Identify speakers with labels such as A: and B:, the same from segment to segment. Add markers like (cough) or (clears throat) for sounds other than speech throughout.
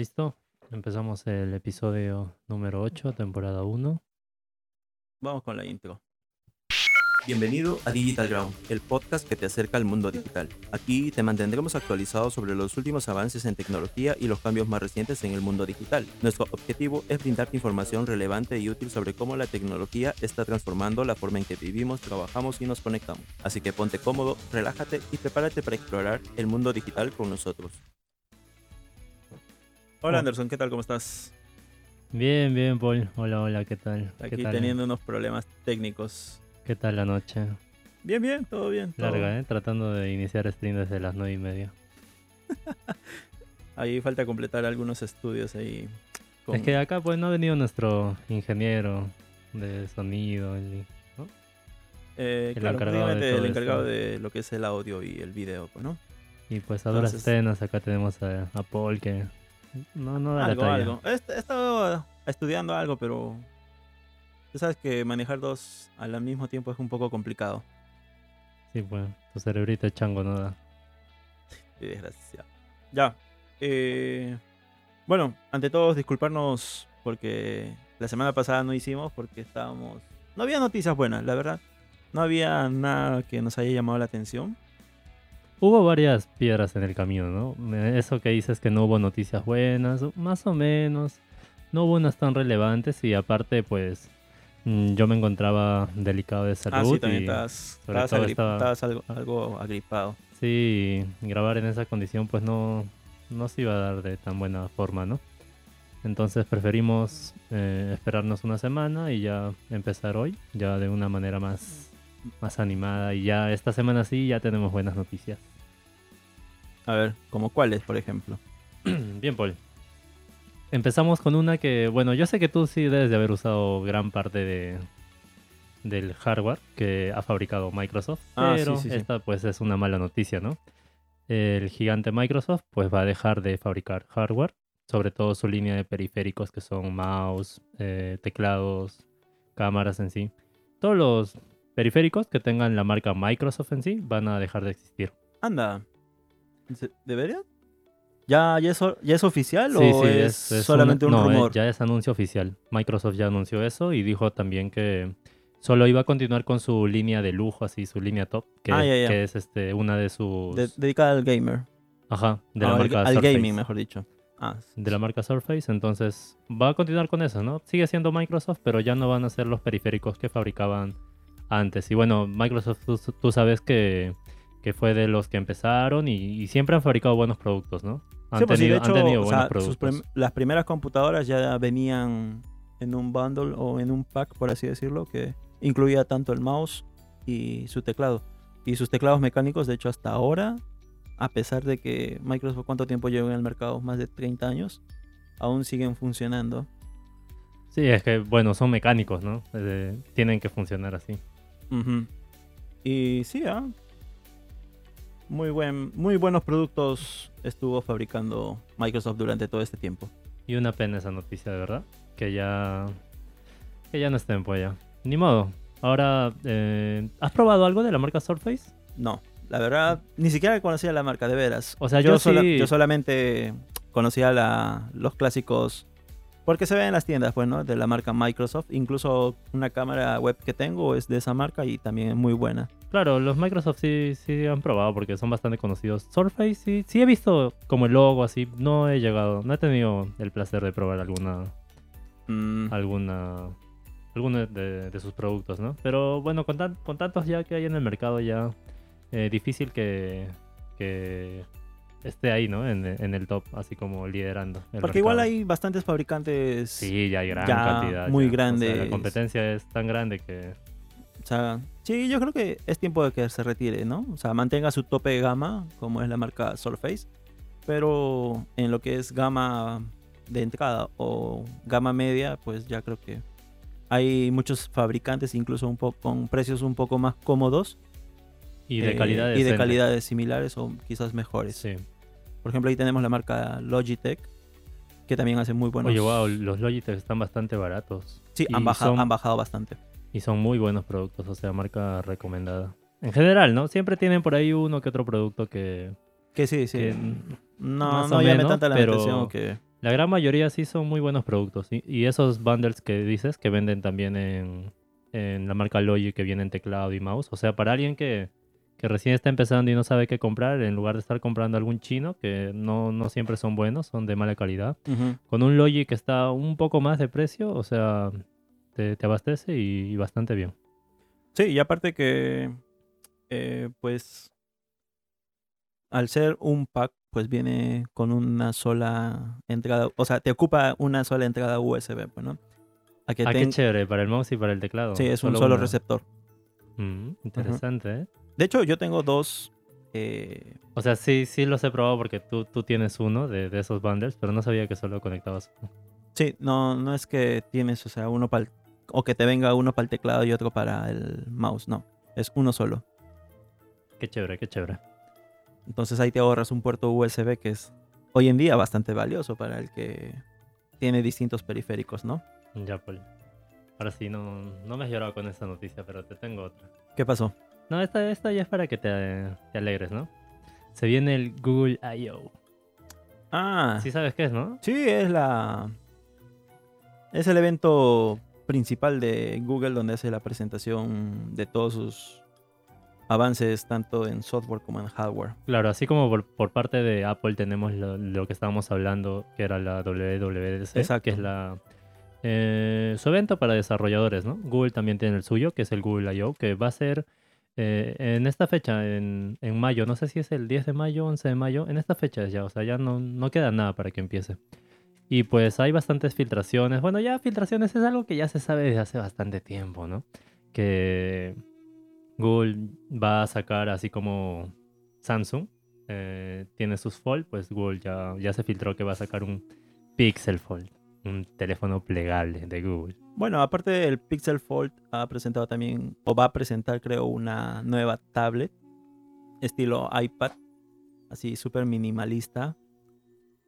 A: ¿Listo? Empezamos el episodio número 8, temporada 1.
B: Vamos con la intro. Bienvenido a Digital Ground, el podcast que te acerca al mundo digital. Aquí te mantendremos actualizado sobre los últimos avances en tecnología y los cambios más recientes en el mundo digital. Nuestro objetivo es brindarte información relevante y útil sobre cómo la tecnología está transformando la forma en que vivimos, trabajamos y nos conectamos. Así que ponte cómodo, relájate y prepárate para explorar el mundo digital con nosotros. Hola
A: Oh.
B: Anderson, ¿qué tal? ¿Cómo estás?
A: Bien, bien, Paul. Hola, hola, ¿qué tal? ¿Qué
B: Aquí
A: tal?
B: teniendo unos problemas técnicos.
A: ¿Qué tal la noche?
B: Bien, bien, todo bien. todo-
A: Larga, ¿eh? Tratando de iniciar stream desde las 9 y media. (laughs)
B: Ahí falta completar algunos estudios ahí. con-
A: Es que acá pues no ha venido nuestro ingeniero de sonido. el- ¿no?
B: Eh,
A: el
B: claro,
A: encargado de
B: el encargado de lo que es el audio y el video, ¿no?
A: Y pues a duras
B: Entonces-
A: penas acá tenemos a, a Paul que no, no da
B: Algo,
A: la talla.
B: algo. He, est- he estado estudiando algo, pero tú sabes que manejar dos al mismo tiempo es un poco complicado.
A: Sí, pues tu cerebrito es chango no da.
B: Qué desgracia. Ya. eh, bueno, ante todo, disculparnos porque la semana pasada no hicimos porque estábamos... No había noticias buenas, la verdad. No había nada que nos haya llamado la atención.
A: Hubo varias piedras en el camino, ¿no? Me- Eso que dices que no hubo noticias buenas, más o menos. No hubo unas tan relevantes y aparte, pues, mm, yo me encontraba delicado de salud.
B: Ah, sí, también
A: y
B: estabas, estabas
A: estaba-
B: estabas algo, algo agripado.
A: sí, grabar en esa condición, pues no, no se iba a dar de tan buena forma, ¿no? Entonces preferimos eh, esperarnos una semana y ya empezar hoy, ya de una manera más, más animada. Y ya esta semana sí, ya tenemos buenas noticias.
B: A ver, ¿como cuáles, por ejemplo? (clears throat)
A: Bien, Paul. Empezamos con una que, bueno, yo sé que tú sí debes de haber usado gran parte de, del hardware que ha fabricado Microsoft,
B: Ah,
A: pero
B: sí, sí.
A: esta pues es una mala noticia, ¿no? El gigante Microsoft pues va a dejar de fabricar hardware, sobre todo su línea de periféricos que son mouse, eh, teclados, cámaras en sí. Todos los periféricos que tengan la marca Microsoft en sí van a dejar de existir.
B: Anda. ¿Se- ¿Debería? ¿Ya, ya, es, ya es oficial
A: Sí,
B: o
A: sí,
B: es,
A: es
B: solamente un
A: no, eh,
B: rumor?
A: ya es anuncio oficial. Microsoft ya anunció eso y dijo también que solo iba a continuar con su línea de lujo, así, su línea top, que,
B: Ah,
A: que es este, una de sus...
B: De- dedicada al gamer.
A: Ajá, de la
B: Ah, al,
A: marca
B: al
A: Surface.
B: gaming, mejor dicho. Ah,
A: De la marca Surface, entonces va a continuar con eso, ¿no? Sigue siendo Microsoft, pero ya no van a ser los periféricos que fabricaban antes. Y bueno, Microsoft, tú, tú sabes que, que fue de los que empezaron y, y siempre han fabricado buenos productos, ¿no? Han
B: Sí, pues de
A: tenido, han
B: hecho, o
A: buenos
B: sea,
A: productos.
B: prim- las primeras computadoras ya venían en un bundle o en un pack, por así decirlo, que incluía tanto el mouse y su teclado. Y sus teclados mecánicos, de hecho, hasta ahora, a pesar de que Microsoft cuánto tiempo lleva en el mercado, más de 30 años, aún siguen funcionando.
A: Sí, es que, bueno, son mecánicos, ¿no? Eh, tienen que funcionar así.
B: Y sí, ah, muy, buen, muy buenos productos estuvo fabricando Microsoft durante todo este tiempo.
A: Y una pena esa noticia, de verdad. Que ya. Que ya no estén, pues ya. Ni modo. Ahora, eh, ¿has probado algo de la marca Surface?
B: No, la verdad, ni siquiera conocía la marca, de veras.
A: O sea, yo
B: sola-
A: sí-
B: yo solamente conocía la, los clásicos, porque se ven en las tiendas, pues, ¿no? De la marca Microsoft. Incluso una cámara web que tengo es de esa marca y también es muy buena.
A: Claro, los Microsoft sí, sí han probado porque son bastante conocidos. Surface sí, sí he visto como el logo así. No he llegado, no he tenido el placer de probar alguna,
B: Mm,
A: alguna, alguno de, de sus productos, ¿no? Pero bueno, con, tan- con tantos ya que hay en el mercado ya eh, difícil que, que esté ahí, ¿no? En, en el top, así como liderando. el
B: porque igual hay bastantes fabricantes.
A: Sí, ya hay gran
B: ya
A: cantidad.
B: muy
A: ya. O sea,
B: grandes.
A: la competencia es tan grande que...
B: O sea, sí, yo creo que es tiempo de que se retire, ¿no? O sea, mantenga su tope de gama, como es la marca Surface, pero en lo que es gama de entrada o gama media, pues ya creo que hay muchos fabricantes, incluso un poco con precios un poco más cómodos
A: Y de
B: eh,
A: calidad
B: y de calidades similares o quizás mejores.
A: Sí.
B: Por ejemplo, ahí tenemos la marca Logitech, que también hace muy buenos.
A: Oye, wow, los Logitech están bastante baratos.
B: Sí, han bajado,
A: son-
B: han bajado bastante.
A: Y son muy buenos productos, o sea, marca recomendada. En general, ¿no? Siempre tienen por ahí uno que otro producto que...
B: Que sí, sí.
A: que
B: no, no llame tanta la atención que
A: La gran mayoría sí son muy buenos productos. Y, y esos bundles que dices que venden también en, en la marca Logic que vienen teclado y mouse. O sea, para alguien que, que recién está empezando y no sabe qué comprar, en lugar de estar comprando algún chino, que no, no siempre son buenos, son de mala calidad, con un Logic que está un poco más de precio, o sea, te, te abastece y, y bastante bien.
B: Sí, y aparte que, eh, pues, al ser un pack, pues viene con una sola entrada, o sea, te ocupa una sola entrada USB, pues, ¿no? A que
A: Ah, qué chévere, para el mouse y para el teclado.
B: Sí, es un solo
A: una.
B: receptor.
A: Mm, interesante, ¿eh?
B: De hecho, yo tengo dos. eh,
A: O sea, sí, sí los he probado porque tú, tú tienes uno de, de esos bundles, pero no sabía que solo conectabas uno.
B: sí, no, no es que tienes, o sea, uno para o que te venga uno para el teclado y otro para el mouse, no. Es uno solo.
A: Qué chévere, qué chévere.
B: Entonces ahí te ahorras un puerto USB que es hoy en día bastante valioso para el que tiene distintos periféricos, ¿no?
A: Ya, Poli. Ahora sí, no, no me has llorado con esta noticia, pero te tengo otra.
B: ¿Qué pasó?
A: No, esta, esta ya es para que te, te alegres, ¿no? Se viene el Google I.O.
B: Ah,
A: Sí sabes qué es, ¿no?
B: sí, es la. Es el evento principal de Google donde hace la presentación de todos sus avances, tanto en software como en hardware.
A: Claro, así como por, por parte de Apple tenemos lo, lo que estábamos hablando, que era la WWDC,
B: Exacto.
A: que es la eh, su evento para desarrolladores, ¿no? Google también tiene el suyo, que es el Google I.O., que va a ser eh, en esta fecha, en, en mayo, no sé si es el 10 de mayo, 11 de mayo, en esta fecha ya, o sea, ya no, no queda nada para que empiece. Y pues hay bastantes filtraciones. Bueno, ya filtraciones es algo que ya se sabe desde hace bastante tiempo, ¿no? Que Google va a sacar así como Samsung eh, tiene sus Fold, pues Google ya, ya se filtró que va a sacar un Pixel Fold, un teléfono plegable de Google.
B: Bueno, aparte del Pixel Fold, ha presentado también, o va a presentar, creo, una nueva tablet estilo iPad, así súper minimalista.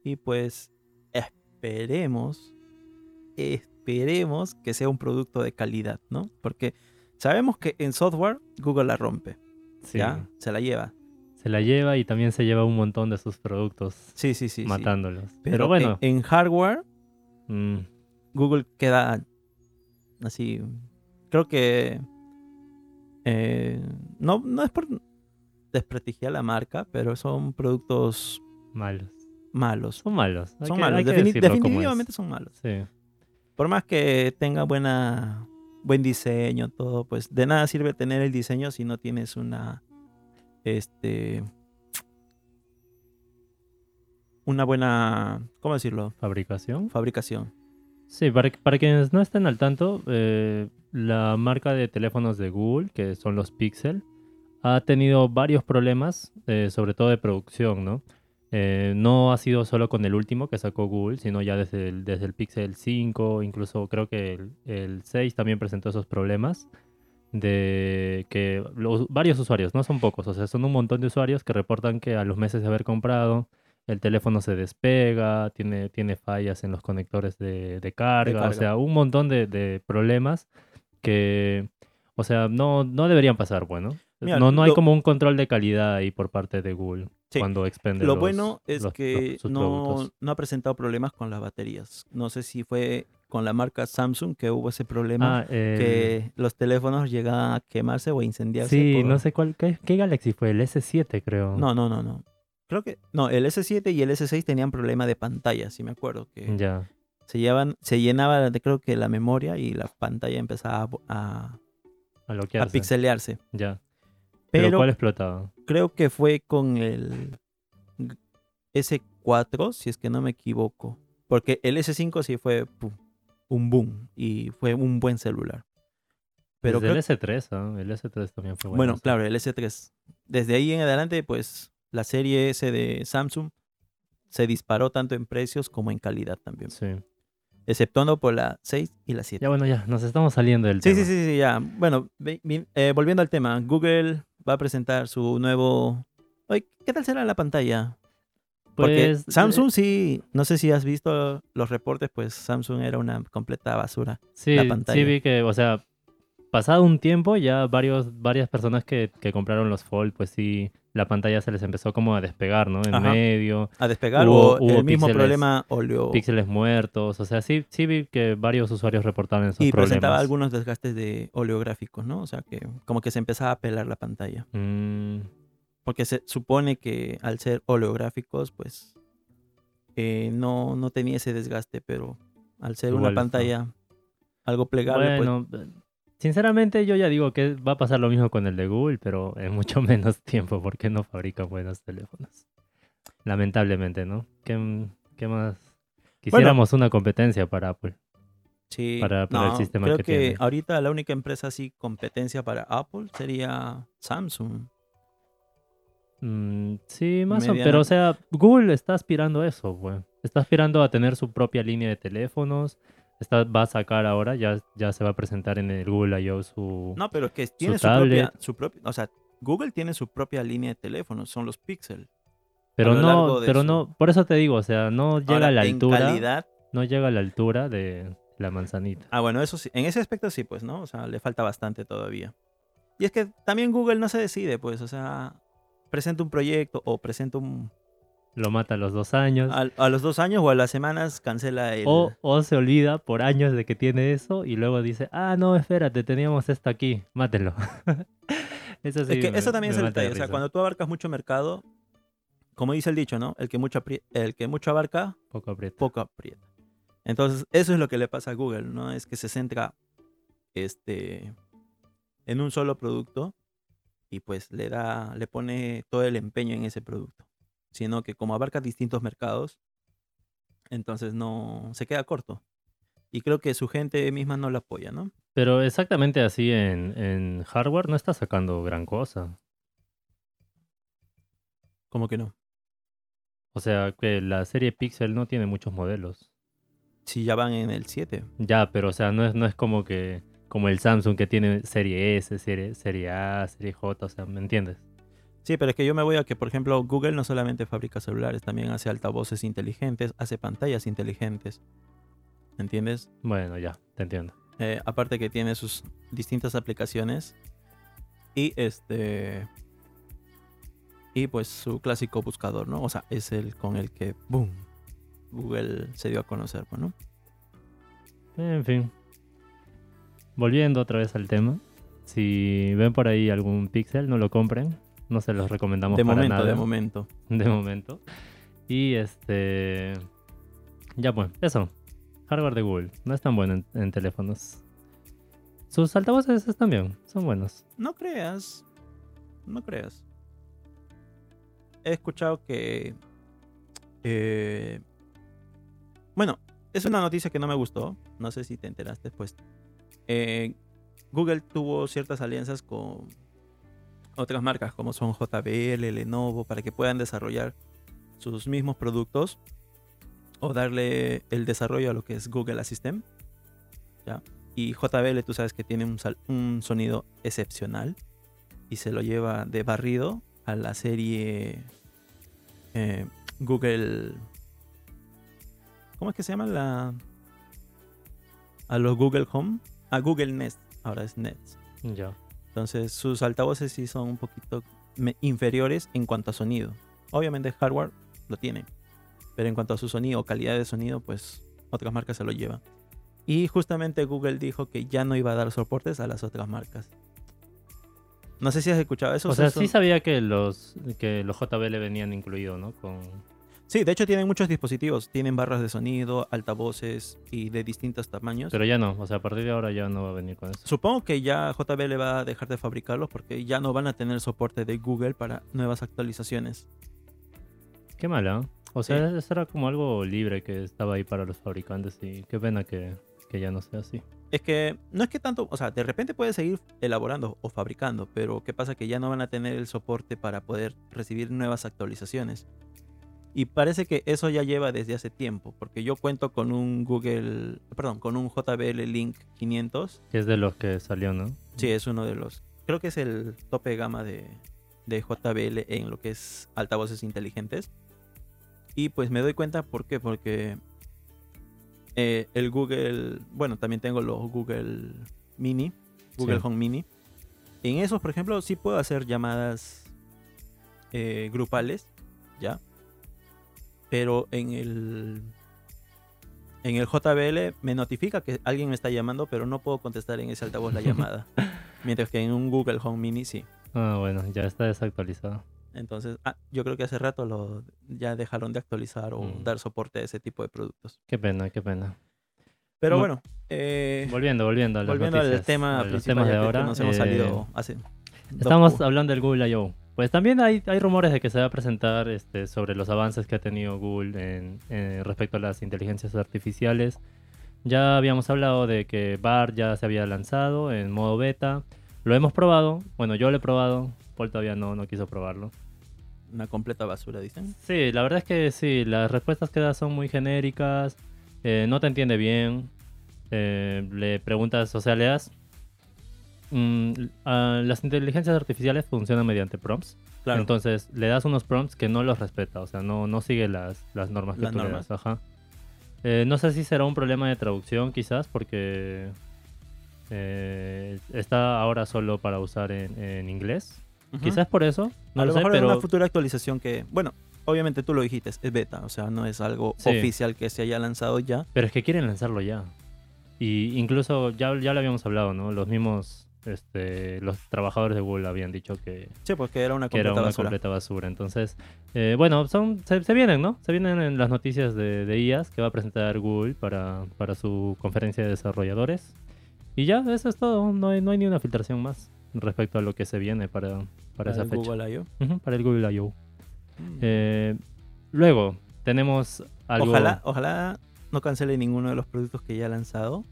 B: Y pues esperemos, esperemos que sea un producto de calidad, ¿no? Porque sabemos que en software Google la rompe,
A: Sí,
B: ¿ya? Se la lleva.
A: se la lleva y también se lleva un montón de sus productos
B: Sí, sí, sí. sí.
A: matándolos.
B: Pero,
A: Pero, bueno,
B: en, en hardware,
A: mm,
B: Google queda así. Creo que eh, no, no es por desprestigiar la marca, pero son productos
A: malos.
B: malos.
A: Son malos. hay
B: Son
A: que-
B: malos. defini- definitivamente son malos.
A: Sí.
B: Por más que tenga buena buen diseño, todo, pues de nada sirve tener el diseño si no tienes una este una buena, ¿cómo decirlo?
A: Fabricación.
B: fabricación.
A: Sí, para, para quienes no estén al tanto, eh, la marca de teléfonos de Google, que son los Pixel, ha tenido varios problemas, eh, sobre todo de producción, ¿no? Eh, no ha sido solo con el último que sacó Google, sino ya desde el, Pixel 5, incluso creo que el, el 6 también presentó esos problemas de que varios usuarios, no son pocos, o sea, son un montón de usuarios que reportan que a los meses de haber comprado el teléfono se despega, tiene, tiene fallas en los conectores de, de carga,
B: carga.
A: o sea, un montón de, de problemas que, o sea, no, no deberían pasar, bueno.
B: Mira,
A: no, no hay como un control de calidad ahí por parte de Google
B: Sí,
A: cuando expende
B: Lo
A: los-
B: bueno es
A: los-
B: que
A: los-
B: no, ha presentado problemas con las baterías. No sé si fue con la marca Samsung que hubo ese problema,
A: Ah, el-
B: que los teléfonos llegaban a quemarse o a incendiarse.
A: Sí,
B: por-
A: no sé cuál, qué, qué Galaxy fue, el S7 creo.
B: No, no, no, no. Creo que no, el S7 y el S6 tenían problema de pantalla, sí me acuerdo que
A: Ya,
B: se llevan se llenaba creo que la memoria y la pantalla empezaba a, a, pixelearse.
A: Ya. Pero,
B: Pero
A: ¿cuál explotaba?
B: creo que fue con el S4, si es que no me equivoco. Porque el S5 sí fue pum, un boom y fue un buen celular. Pero
A: Desde
B: creo-
A: el S3, ¿ah? El S3 también fue bueno.
B: bueno, claro, el S3. Desde ahí en adelante, pues la serie S de Samsung se disparó tanto en precios como en calidad también.
A: Sí.
B: Exceptuando por la 6 y la 7.
A: Ya bueno, ya, nos estamos saliendo del
B: Sí,
A: tema.
B: sí, sí, sí, ya. Bueno, eh, volviendo al tema, Google va a presentar su nuevo... Oye, ¿qué tal será la pantalla? Porque
A: Pues,
B: Samsung sí, no sé si has visto los reportes, pues Samsung era una completa basura.
A: Sí,
B: la
A: sí
B: pantalla.
A: vi que, o sea, pasado un tiempo ya varios, varias personas que, que compraron los Fold, pues sí, la pantalla se les empezó como a despegar, ¿no? En
B: Ajá.
A: medio,
B: A despegar
A: Hubo-
B: o
A: hubo
B: el mismo
A: píxeles-
B: problema oleo
A: píxeles muertos, o sea, sí, sí vi que varios usuarios reportaban esos
B: y
A: problemas.
B: presentaba algunos desgastes de oleográficos, ¿no? O sea que como que se empezaba a pelar la pantalla.
A: Mm,
B: Porque se supone que al ser oleográficos, pues eh, no, no tenía ese desgaste, pero al ser
A: Igual
B: una pantalla algo plegable, pues
A: bueno, sinceramente yo ya digo que va a pasar lo mismo con el de Google, pero en (laughs) mucho menos tiempo, porque no fabrican buenos teléfonos. Lamentablemente, ¿no? ¿Qué, qué más? Quisiéramos una competencia para Apple.
B: sí.
A: para- para el
B: no,
A: sistema
B: creo
A: que
B: que,
A: tiene.
B: ahorita la única empresa así competencia para Apple sería Samsung.
A: Mm, sí, más o
B: Mediana-
A: Pero, o sea, Google está aspirando a eso, güey. Está aspirando a tener su propia línea de teléfonos. Está, va a sacar ahora, ya, ya se va a presentar en el Google I.O. su...
B: No, pero es que tiene su, propia,
A: tablet.
B: su propia, o sea, Google tiene su propia línea de teléfonos, son los Pixel.
A: pero no, pero
B: su-
A: no, por eso te digo, o sea, no llega
B: Ahora,
A: a la altura,
B: calidad,
A: no llega a la altura de la manzanita.
B: ah, bueno, eso sí, en ese aspecto sí, pues, ¿no? O sea, le falta bastante todavía. Y es que también Google no se decide, pues, o sea, presenta un proyecto o presenta un...
A: Lo mata a los dos años.
B: A, a los dos años o a las semanas cancela el...
A: O, o se olvida por años de que tiene eso y luego dice, ah, no, espérate, teníamos esto aquí, mátelo. (laughs) eso sí
B: es que
A: me-
B: eso también es el detalle, o sea, cuando tú abarcas mucho mercado, como dice el dicho, ¿no? El que mucho, el que mucho abarca,
A: Poco aprieta.
B: poco aprieta. Entonces, eso es lo que le pasa a Google, ¿no? Es que se centra este, en un solo producto y pues le da, le pone todo el empeño en ese producto. Sino que como abarca distintos mercados, entonces no se queda corto. Y creo que su gente misma no lo apoya, ¿no?
A: Pero exactamente así en, en hardware no está sacando gran cosa.
B: Como que no.
A: O sea, que la serie Pixel no tiene muchos modelos.
B: Si ya van en el 7.
A: Ya, pero o sea, no es, no es como que como el Samsung que tiene serie S, serie, serie A, serie J, o sea, ¿me entiendes?
B: Sí, pero es que yo me voy a que, por ejemplo, Google no solamente fabrica celulares, también hace altavoces inteligentes, hace pantallas inteligentes. ¿Entiendes?
A: Bueno, ya, te entiendo.
B: Eh, aparte que tiene sus distintas aplicaciones. Y este. Y pues su clásico buscador, ¿no? O sea, es el con el que, boom, Google se dio a conocer, pues, ¿no?
A: En fin. Volviendo otra vez al tema. Si ven por ahí algún Pixel, no lo compren. No se los recomendamos
B: De
A: para
B: momento,
A: nada.
B: de momento.
A: de momento. Y este. Ya pues, eso. Hardware de Google. No es tan bueno en, en teléfonos. Sus altavoces están bien, son buenos.
B: No creas. No creas. He escuchado que. eh, bueno, es una noticia que no me gustó. No sé si te enteraste, pues. eh, Google tuvo ciertas alianzas con otras marcas como son JBL, Lenovo, para que puedan desarrollar sus mismos productos o darle el desarrollo a lo que es Google Assistant. ¿ya? Y JBL, tú sabes que tiene un, sonido excepcional y se lo lleva de barrido a la serie eh, Google. ¿Cómo es que se llama la. a los Google Home? A Google Nest. Ahora es Nest.
A: Ya.
B: Entonces sus altavoces sí son un poquito inferiores en cuanto a sonido. Obviamente el hardware lo tiene. Pero en cuanto a su sonido o calidad de sonido, pues otras marcas se lo llevan. Y justamente Google dijo que ya no iba a dar soportes a las otras marcas. No sé si has escuchado eso.
A: O sea,
B: son-
A: sí sabía que los, que los JBL venían incluidos, ¿no? Con...
B: Sí, de hecho tienen muchos dispositivos. Tienen barras de sonido, altavoces y de distintos tamaños.
A: Pero ya no, o sea, a partir de ahora ya no va a venir con eso.
B: Supongo que ya JBL va a dejar de fabricarlos porque ya no van a tener soporte de Google para nuevas actualizaciones.
A: Qué mala. ¿eh? O sea, eso era como algo libre que estaba ahí para los fabricantes y qué pena que, que ya no sea así.
B: Es que no es que tanto, o sea, de repente puedes seguir elaborando o fabricando, pero ¿qué pasa? Que ya no van a tener el soporte para poder recibir nuevas actualizaciones. Y parece que eso ya lleva desde hace tiempo, porque yo cuento con un Google, perdón, con un JBL Link 500.
A: Que es de los que salió, ¿no?
B: Sí, es uno de los, creo que es el tope de gama de, de JBL en lo que es altavoces inteligentes. Y pues me doy cuenta, ¿por qué? Porque eh, el Google, bueno, también tengo los Google Mini, Google
A: Sí.
B: Home Mini. En esos, por ejemplo, sí puedo hacer llamadas eh, grupales, ¿ya? Pero en el en el JBL me notifica que alguien me está llamando, pero no puedo contestar en ese altavoz la (laughs) llamada. Mientras que en un Google Home Mini sí.
A: Ah, bueno, ya está desactualizado.
B: Entonces, ah, yo creo que hace rato lo ya dejaron de actualizar o
A: Mm.
B: dar soporte a ese tipo de productos.
A: Qué pena, qué pena.
B: Pero
A: Bu-
B: bueno, eh,
A: Volviendo, volviendo a las
B: volviendo al tema
A: a los
B: principal
A: temas de
B: ya que-
A: ahora.
B: nos hemos
A: eh,
B: salido hace dos
A: Estamos hablando del Google I.O. Pues también hay, hay rumores de que se va a presentar este, sobre los avances que ha tenido Google en, respecto a las inteligencias artificiales. Ya habíamos hablado de que BAR ya se había lanzado en modo beta. Lo hemos probado. Bueno, yo lo he probado. Paul todavía no, no quiso probarlo.
B: una completa basura, dicen.
A: Sí, la verdad es que sí. Las respuestas que da son muy genéricas. eh, no te entiende bien. eh, le preguntas, o sea, le das... mm, a las inteligencias artificiales funcionan mediante prompts.
B: Claro.
A: Entonces le das unos prompts que no los respeta, o sea, no, no sigue las, las normas que
B: Las
A: tú le das. Ajá. Eh, no sé si será un problema de traducción, quizás, porque eh, está ahora solo para usar en, en inglés. Quizás por eso, no
B: a
A: lo,
B: lo
A: sé,
B: mejor
A: pero
B: una futura actualización que, bueno, obviamente tú lo dijiste, es beta, o sea, no es algo
A: Sí.
B: oficial que se haya lanzado ya.
A: Pero es que quieren lanzarlo ya. Y incluso ya, ya lo habíamos hablado, ¿no? Los mismos, este, los trabajadores de Google habían dicho que,
B: Sí, porque era una
A: que era
B: completa
A: una
B: basura.
A: completa basura. Entonces, eh, bueno, son, se, se vienen, ¿no? Se vienen en las noticias de, de IAS que va a presentar Google para, para su conferencia de desarrolladores. Y ya, eso es todo. No hay, no hay ni una filtración más respecto a lo que se viene para, para,
B: Para
A: esa fecha.
B: Google I.O.
A: Ujú, para el Google I.O.
B: Mm.
A: Eh, luego, tenemos algo...
B: Ojalá, ojalá no cancele ninguno de los productos que ya ha lanzado.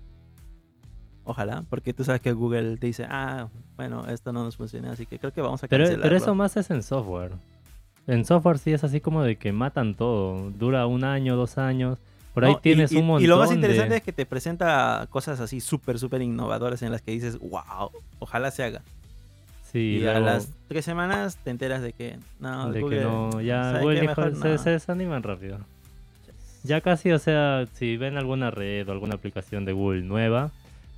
B: Ojalá, porque tú sabes que Google te dice, ah, bueno, esto no nos funciona, así que creo que vamos a
A: Pero,
B: cancelarlo.
A: pero eso más es en software. En software sí es así como de que matan todo. Dura un año, dos años. Por ahí
B: No,
A: tienes
B: y,
A: un montón
B: Y lo más
A: de-
B: interesante es que te presenta cosas así súper, súper innovadoras en las que dices, wow, ojalá se haga.
A: Sí,
B: Y, a las tres semanas te enteras de que no,
A: de
B: Google,
A: que no, ya
B: ¿sabe
A: Google
B: Mejor
A: se,
B: no".
A: se desaniman rápido. Ya casi, o sea, si ven alguna red o alguna aplicación de Google nueva,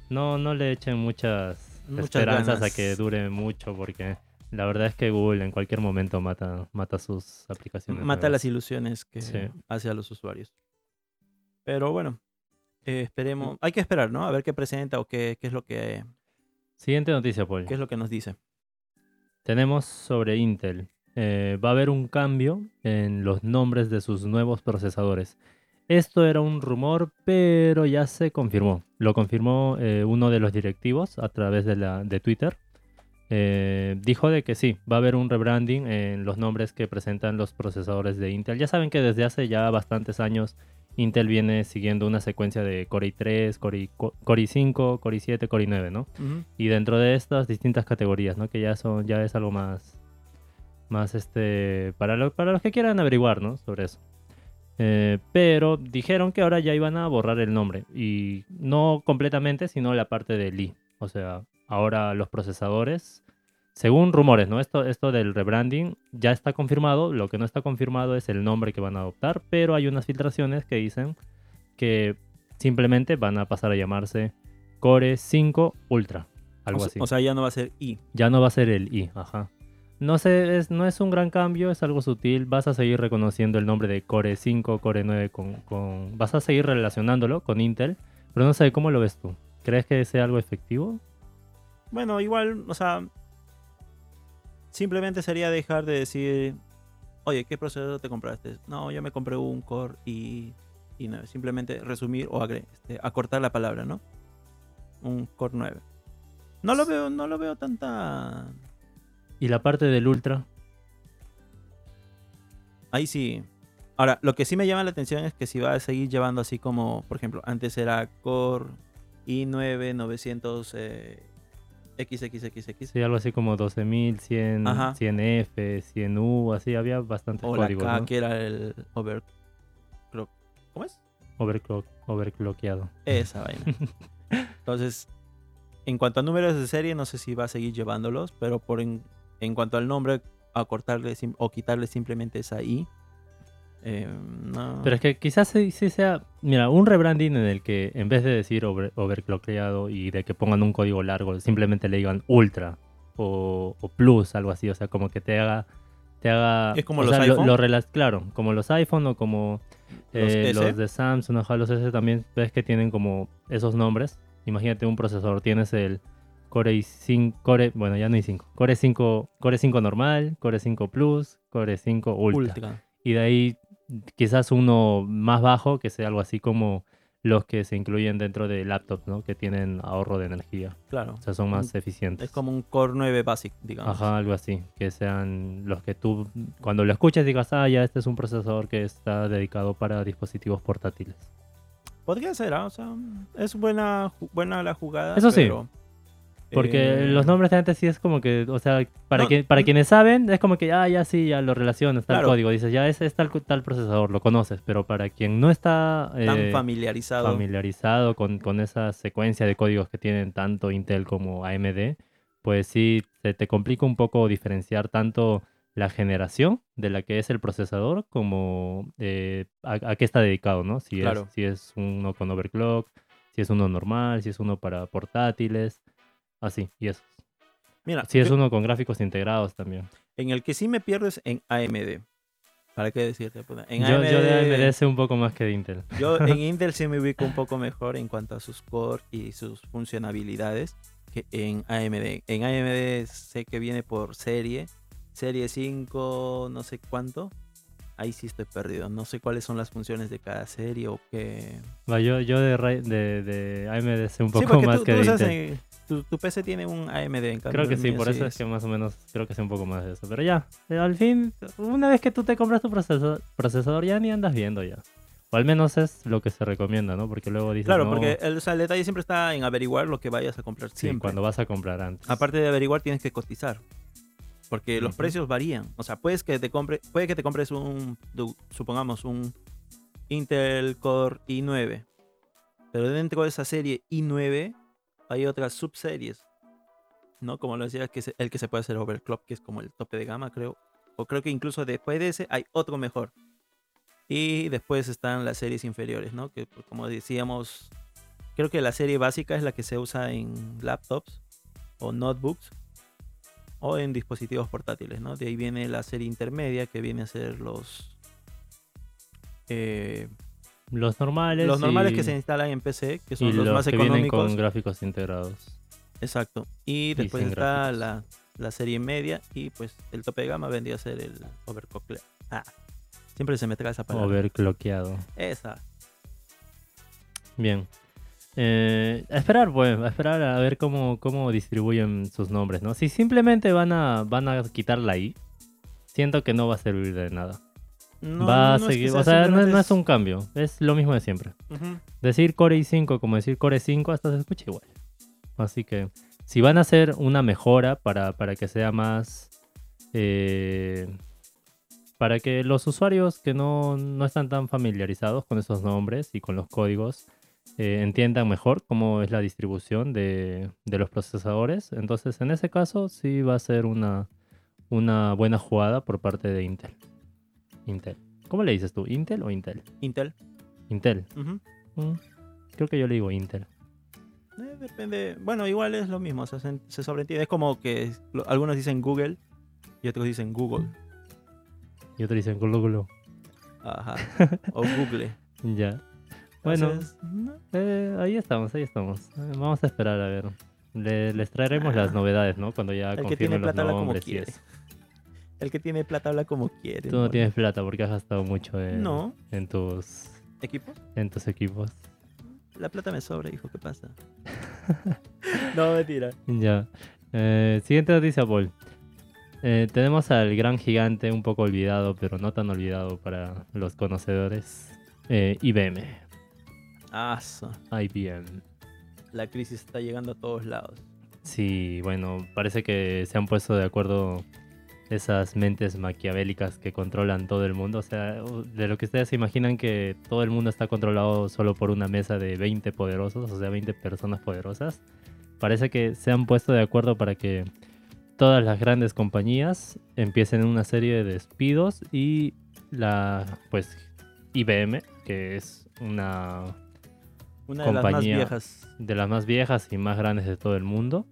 A: no, no le echen muchas,
B: Muchas
A: esperanzas
B: ganas.
A: a que dure mucho porque la verdad es que Google en cualquier momento mata, mata sus aplicaciones.
B: mata las ilusiones que
A: Sí.
B: hace a los usuarios. Pero bueno, eh, esperemos, hay que esperar, ¿no? A ver qué presenta o qué, qué es lo que
A: Siguiente noticia, Paul.
B: qué es lo que nos dice.
A: Tenemos sobre Intel. Eh, va a haber un cambio en los nombres de sus nuevos procesadores. Esto era un rumor, pero ya se confirmó. Lo confirmó eh, uno de los directivos a través de, la, de Twitter. Eh, dijo de que sí, va a haber un rebranding en los nombres que presentan los procesadores de Intel. Ya saben que desde hace ya bastantes años Intel viene siguiendo una secuencia de Core i3, Core, i- Core i5, Core i7, Core i9, ¿no? Y dentro de estas distintas categorías, ¿no? Que ya son, ya es algo más, más este, para, lo- para los que quieran averiguar, ¿no? Sobre eso. Eh, pero dijeron que ahora ya iban a borrar el nombre y no completamente, sino la parte de Lee. O sea, ahora los procesadores, según rumores, ¿no? Esto, esto del rebranding ya está confirmado. Lo que no está confirmado es el nombre que van a adoptar, pero hay unas filtraciones que dicen que simplemente van a pasar a llamarse Core 5 Ultra. Algo
B: o,
A: así.
B: o sea, ya no va a ser I.
A: ya no va a ser el I, ajá. No sé, es, no es un gran cambio, es algo sutil. Vas a seguir reconociendo el nombre de Core 5, Core 9 con, con... Vas a seguir relacionándolo con Intel, pero no sé, ¿cómo lo ves tú? ¿Crees que sea algo efectivo?
B: Bueno, igual, o sea, simplemente sería dejar de decir, oye, ¿qué procesador te compraste? No, yo me compré un Core y, y 9. Simplemente resumir o agre- este, acortar la palabra, ¿no? Un Core 9. No lo veo, no lo veo tanta.
A: Y la parte del Ultra,
B: Ahí sí. Ahora, lo que sí me llama la atención es que si va a seguir llevando así como, por ejemplo, antes era Core i9 900 eh, XXXX.
A: sí, algo así como 12100,
B: Ajá.
A: 100F, 100U, así había bastantes
B: O la
A: códigos,
B: K,
A: ¿no?
B: que era el overclock. ¿Cómo es?
A: Overclock, overclockeado.
B: Esa (laughs) vaina. Entonces, en cuanto a números de serie, no sé si va a seguir llevándolos, pero por en, en cuanto al nombre, acortarle o quitarle simplemente esa I. eh, no.
A: Pero es que quizás sí, sí sea, mira, un rebranding en el que en vez de decir over, overclockeado y de que pongan un código largo, simplemente le digan ultra o, o plus, algo así, o sea, como que te haga, te haga...
B: Es como
A: o
B: los
A: sea,
B: iPhone.
A: lo claro, como los iPhone o como
B: Los
A: eh, los de Samsung, ajá, los S también ves que tienen como esos nombres. Imagínate un procesador, tienes el Core i5, Core, bueno, ya no i5, Core 5, Core 5 normal, Core 5 Plus, Core 5 Ultra.
B: Ultra.
A: Y de ahí quizás uno más bajo, que sea algo así como los que se incluyen dentro de laptops, ¿no? Que tienen ahorro de energía.
B: Claro.
A: O sea, son más eficientes.
B: Es como un Core 9 Basic, digamos.
A: Ajá, algo así. Que sean los que tú, cuando lo escuches, digas, ah, ya este es un procesador que está dedicado para dispositivos portátiles.
B: Podría ser, ¿ah? o sea, es buena, buena la jugada.
A: Eso sí.
B: pero,
A: Porque
B: eh,
A: los nombres de antes sí es como que, o sea, para,
B: No,
A: que, para
B: no.
A: quienes saben, es como que, ah, ya sí, ya lo relacionas, tal
B: Claro.
A: código. Dices, ya ese es tal, tal procesador, lo conoces. Pero para quien no está
B: Tan
A: eh,
B: familiarizado.
A: familiarizado con, con esa secuencia de códigos que tienen tanto Intel como AMD, pues sí, se te complica un poco diferenciar tanto la generación de la que es el procesador como eh, a, a qué está dedicado, ¿no? Si,
B: Claro.
A: es, si es uno con overclock, si es uno normal, si es uno para portátiles, así, y eso.
B: Mira,
A: Si es
B: yo-
A: uno con gráficos integrados también.
B: en el que sí me pierdo es en AMD. ¿Para qué decirte? puta? En
A: Yo, yo de
B: AMD
A: AMD sé un poco más que de Intel.
B: Yo en (laughs) Intel sí me ubico un poco mejor en cuanto a sus core y sus funcionalidades que en AMD. En AMD sé que viene por serie, serie 5, no sé cuánto. Ahí sí estoy perdido. No sé cuáles son las funciones de cada serie o qué.
A: Va, yo, yo de, de, de AMD sé un
B: Sí,
A: poco
B: porque
A: más
B: tú,
A: que
B: tú
A: de
B: usas en- tu, tu PC tiene un AMD en cambio.
A: Creo que sí, por eso es
B: es-
A: que más o menos creo que sé un poco más de eso. Pero ya, eh, al fin, una vez que tú te compras tu procesador, procesador ya ni andas viendo ya. O al menos es lo que se recomienda, ¿no? Porque luego dices,
B: Claro,
A: no,
B: porque el, o sea, el detalle siempre está en averiguar lo que vayas a comprar
A: sí,
B: siempre.
A: cuando vas a comprar antes.
B: Aparte de averiguar, tienes que cotizar. Porque los precios varían. O sea, puedes que te compre, puede que te compres un, supongamos, un Intel Core i9. Pero dentro de esa serie i9 hay otras subseries. ¿No? Como lo decía, que es el que se puede hacer overclock, que es como el tope de gama, creo. O creo que incluso después de ese hay otro mejor. Y después están las series inferiores, ¿no? Que pues, como decíamos, creo que la serie básica es la que se usa en laptops o notebooks o en dispositivos portátiles, ¿no? De ahí viene la serie intermedia que viene a ser los eh,
A: Los normales.
B: los normales que se instalan en PC, que
A: y
B: son los,
A: los
B: más
A: que vienen
B: económicos.
A: con gráficos integrados.
B: Exacto. Y después está la, la serie media y pues el tope de gama vendría a ser el overclock. Ah, siempre se me trae esa palabra.
A: Overclockeado.
B: Esa.
A: Bien. Eh, a esperar, pues, a esperar a ver cómo, cómo distribuyen sus nombres, ¿no? Si simplemente van a, van a quitar la I, siento que no va a servir de nada.
B: No,
A: va a
B: no es que
A: seguir,
B: sea,
A: o sea, no, es un cambio, es lo mismo de siempre. Decir Core i5 como decir Core 5 hasta se escucha igual. Así que si van a hacer una mejora para, para que sea más... eh, para que los usuarios que no, no están tan familiarizados con esos nombres y con los códigos eh, entiendan mejor cómo es la distribución de, de los procesadores, entonces en ese caso sí va a ser una, una buena jugada por parte de Intel. Intel. ¿Cómo le dices tú? ¿Intel o Intel?
B: Intel.
A: Intel. Mm, Creo que yo le digo Intel.
B: Eh, depende. Bueno, igual es lo mismo. se, se sobreentiende. Es como que lo- algunos dicen Google y otros dicen Google.
A: Y otros dicen Gulu.
B: Ajá. (laughs) o Google.
A: Ya. Bueno,
B: Entonces,
A: eh, ahí estamos, ahí estamos. Eh, vamos a esperar a ver. Le- les traeremos las novedades, ¿no? Cuando ya
B: Ah. El que tiene
A: confirmen los
B: plata habla como
A: nombres y
B: quiere.
A: eso. (laughs)
B: El que tiene plata habla como quiere.
A: Tú no
B: ¿no?
A: tienes plata porque has gastado mucho en,
B: No.
A: en tus
B: ¿Equipos?
A: en tus equipos.
B: La plata me sobra, hijo. ¿Qué pasa? (laughs) no, mentira.
A: Ya. Eh, siguiente noticia, Paul. Eh, tenemos al gran gigante, un poco olvidado, pero no tan olvidado para los conocedores. Eh, IBM.
B: Su-
A: IBM.
B: la crisis está llegando a todos lados.
A: Sí, bueno, parece que se han puesto de acuerdo esas mentes maquiavélicas que controlan todo el mundo. O sea, de lo que ustedes se imaginan que todo el mundo está controlado solo por una mesa de 20 poderosos, o sea, 20 personas poderosas. Parece que se han puesto de acuerdo para que todas las grandes compañías empiecen una serie de despidos y la, pues, IBM, que es una
B: Una de las más viejas.
A: de las más viejas y más grandes de todo el mundo.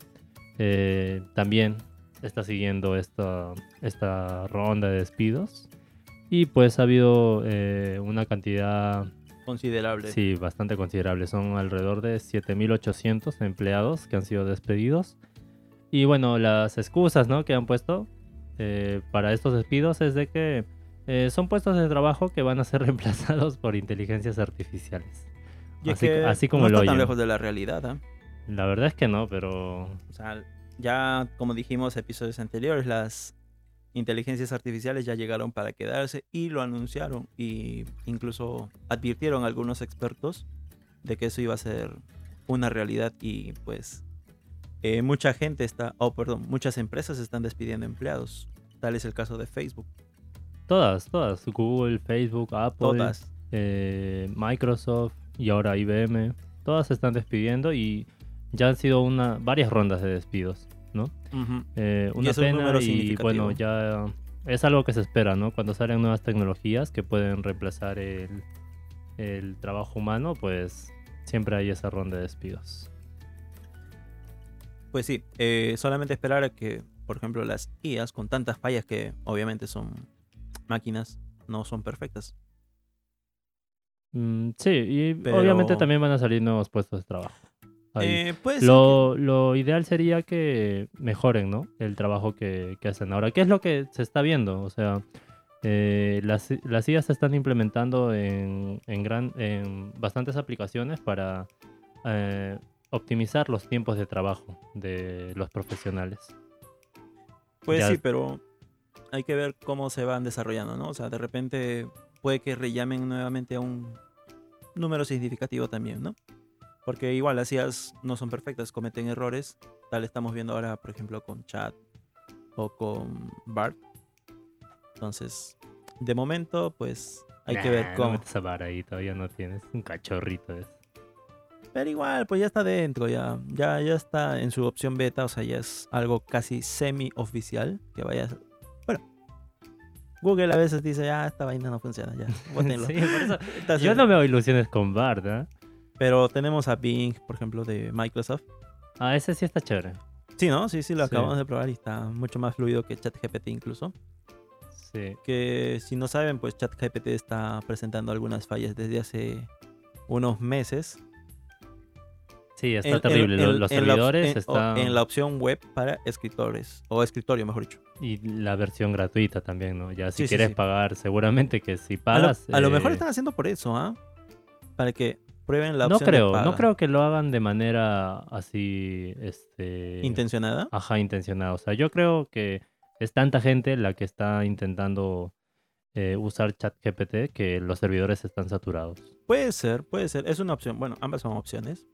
A: Eh, también está siguiendo esta, esta ronda de despidos. Y pues ha habido eh, una cantidad,
B: Considerable.
A: sí, bastante considerable. Son alrededor de 7.800 empleados que han sido despedidos. Y bueno, las excusas ¿no? que han puesto eh, para estos despidos es de que eh, son puestos de trabajo que van a ser (laughs) reemplazados por inteligencias artificiales.
B: Y es
A: así,
B: que
A: así como
B: no
A: lo
B: está tan lejos de la realidad. ¿ah?
A: La verdad es que no, pero
B: O sea, ya como dijimos episodios anteriores, las inteligencias artificiales ya llegaron para quedarse y lo anunciaron y incluso advirtieron algunos expertos de que eso iba a ser una realidad y pues eh, mucha gente está, oh perdón, muchas empresas están despidiendo empleados. Tal es el caso de Facebook.
A: todas, todas. Google, Facebook, Apple,
B: Todas.
A: eh, Microsoft y ahora IBM. Todas se están despidiendo y ya han sido una, varias rondas de despidos, ¿no?
B: Ujú.
A: Eh,
B: Y
A: una
B: un
A: pena y bueno, ya es algo que se espera, ¿no? Cuando salen nuevas tecnologías que pueden reemplazar el, el trabajo humano, pues siempre hay esa ronda de despidos.
B: Pues sí, eh, solamente esperar a que, por ejemplo, las IAs con tantas fallas que obviamente son máquinas, no son perfectas.
A: Mm, sí, y
B: Pero-
A: obviamente también van a salir nuevos puestos de trabajo.
B: Eh,
A: Lo, lo ideal sería que mejoren, ¿no? El trabajo que, que hacen ahora. ¿Qué es lo que se está viendo? O sea, eh, las, las IA se están implementando en, en, gran, en bastantes aplicaciones para eh, optimizar los tiempos de trabajo de los profesionales.
B: pues
A: ya-
B: sí, pero hay que ver cómo se van desarrollando, ¿no? O sea, de repente puede que rellamen nuevamente a un número significativo también, ¿no? Porque igual las IAs no son perfectas, cometen errores. Tal estamos viendo ahora, por ejemplo, con Chat o con Bart. Entonces, de momento, pues hay que ver cómo.
A: No a Vara ahí, todavía no tienes. Un cachorrito es.
B: Pero igual, pues ya está dentro, ya, ya, ya está en su opción beta, o sea, ya es algo casi semi-oficial que vaya. Google a veces dice, ah, esta vaina no funciona, ya. (laughs)
A: Sí, por eso- (laughs)
B: Entonces,
A: Yo no veo ilusiones con Bard, ¿eh?
B: Pero tenemos a Bing, por ejemplo, de Microsoft.
A: Ah, ese sí está chévere.
B: Sí, ¿no? Sí, sí, lo
A: Sí.
B: acabamos de probar y está mucho más fluido que ChatGPT incluso.
A: Sí.
B: Que si no saben, pues ChatGPT está presentando algunas fallas desde hace unos meses.
A: Sí, está
B: En-
A: terrible.
B: En-
A: los
B: en
A: servidores están.
B: en la opción web para escritores, o escritorio, mejor dicho.
A: Y la versión gratuita también, ¿no? Ya si
B: Sí,
A: quieres
B: sí.
A: pagar, seguramente que si
B: A lo,
A: pagas.
B: a lo mejor
A: eh,
B: están haciendo por eso, ¿ah? Para que prueben la
A: No
B: opción de
A: creo, no
B: paga.
A: creo que lo hagan de manera así, este...
B: intencionada.
A: Ajá, intencionada. O sea, yo creo que es tanta gente la que está intentando eh, usar ChatGPT que los servidores están saturados.
B: Puede ser, puede ser. Es una opción. Bueno, ambas son opciones.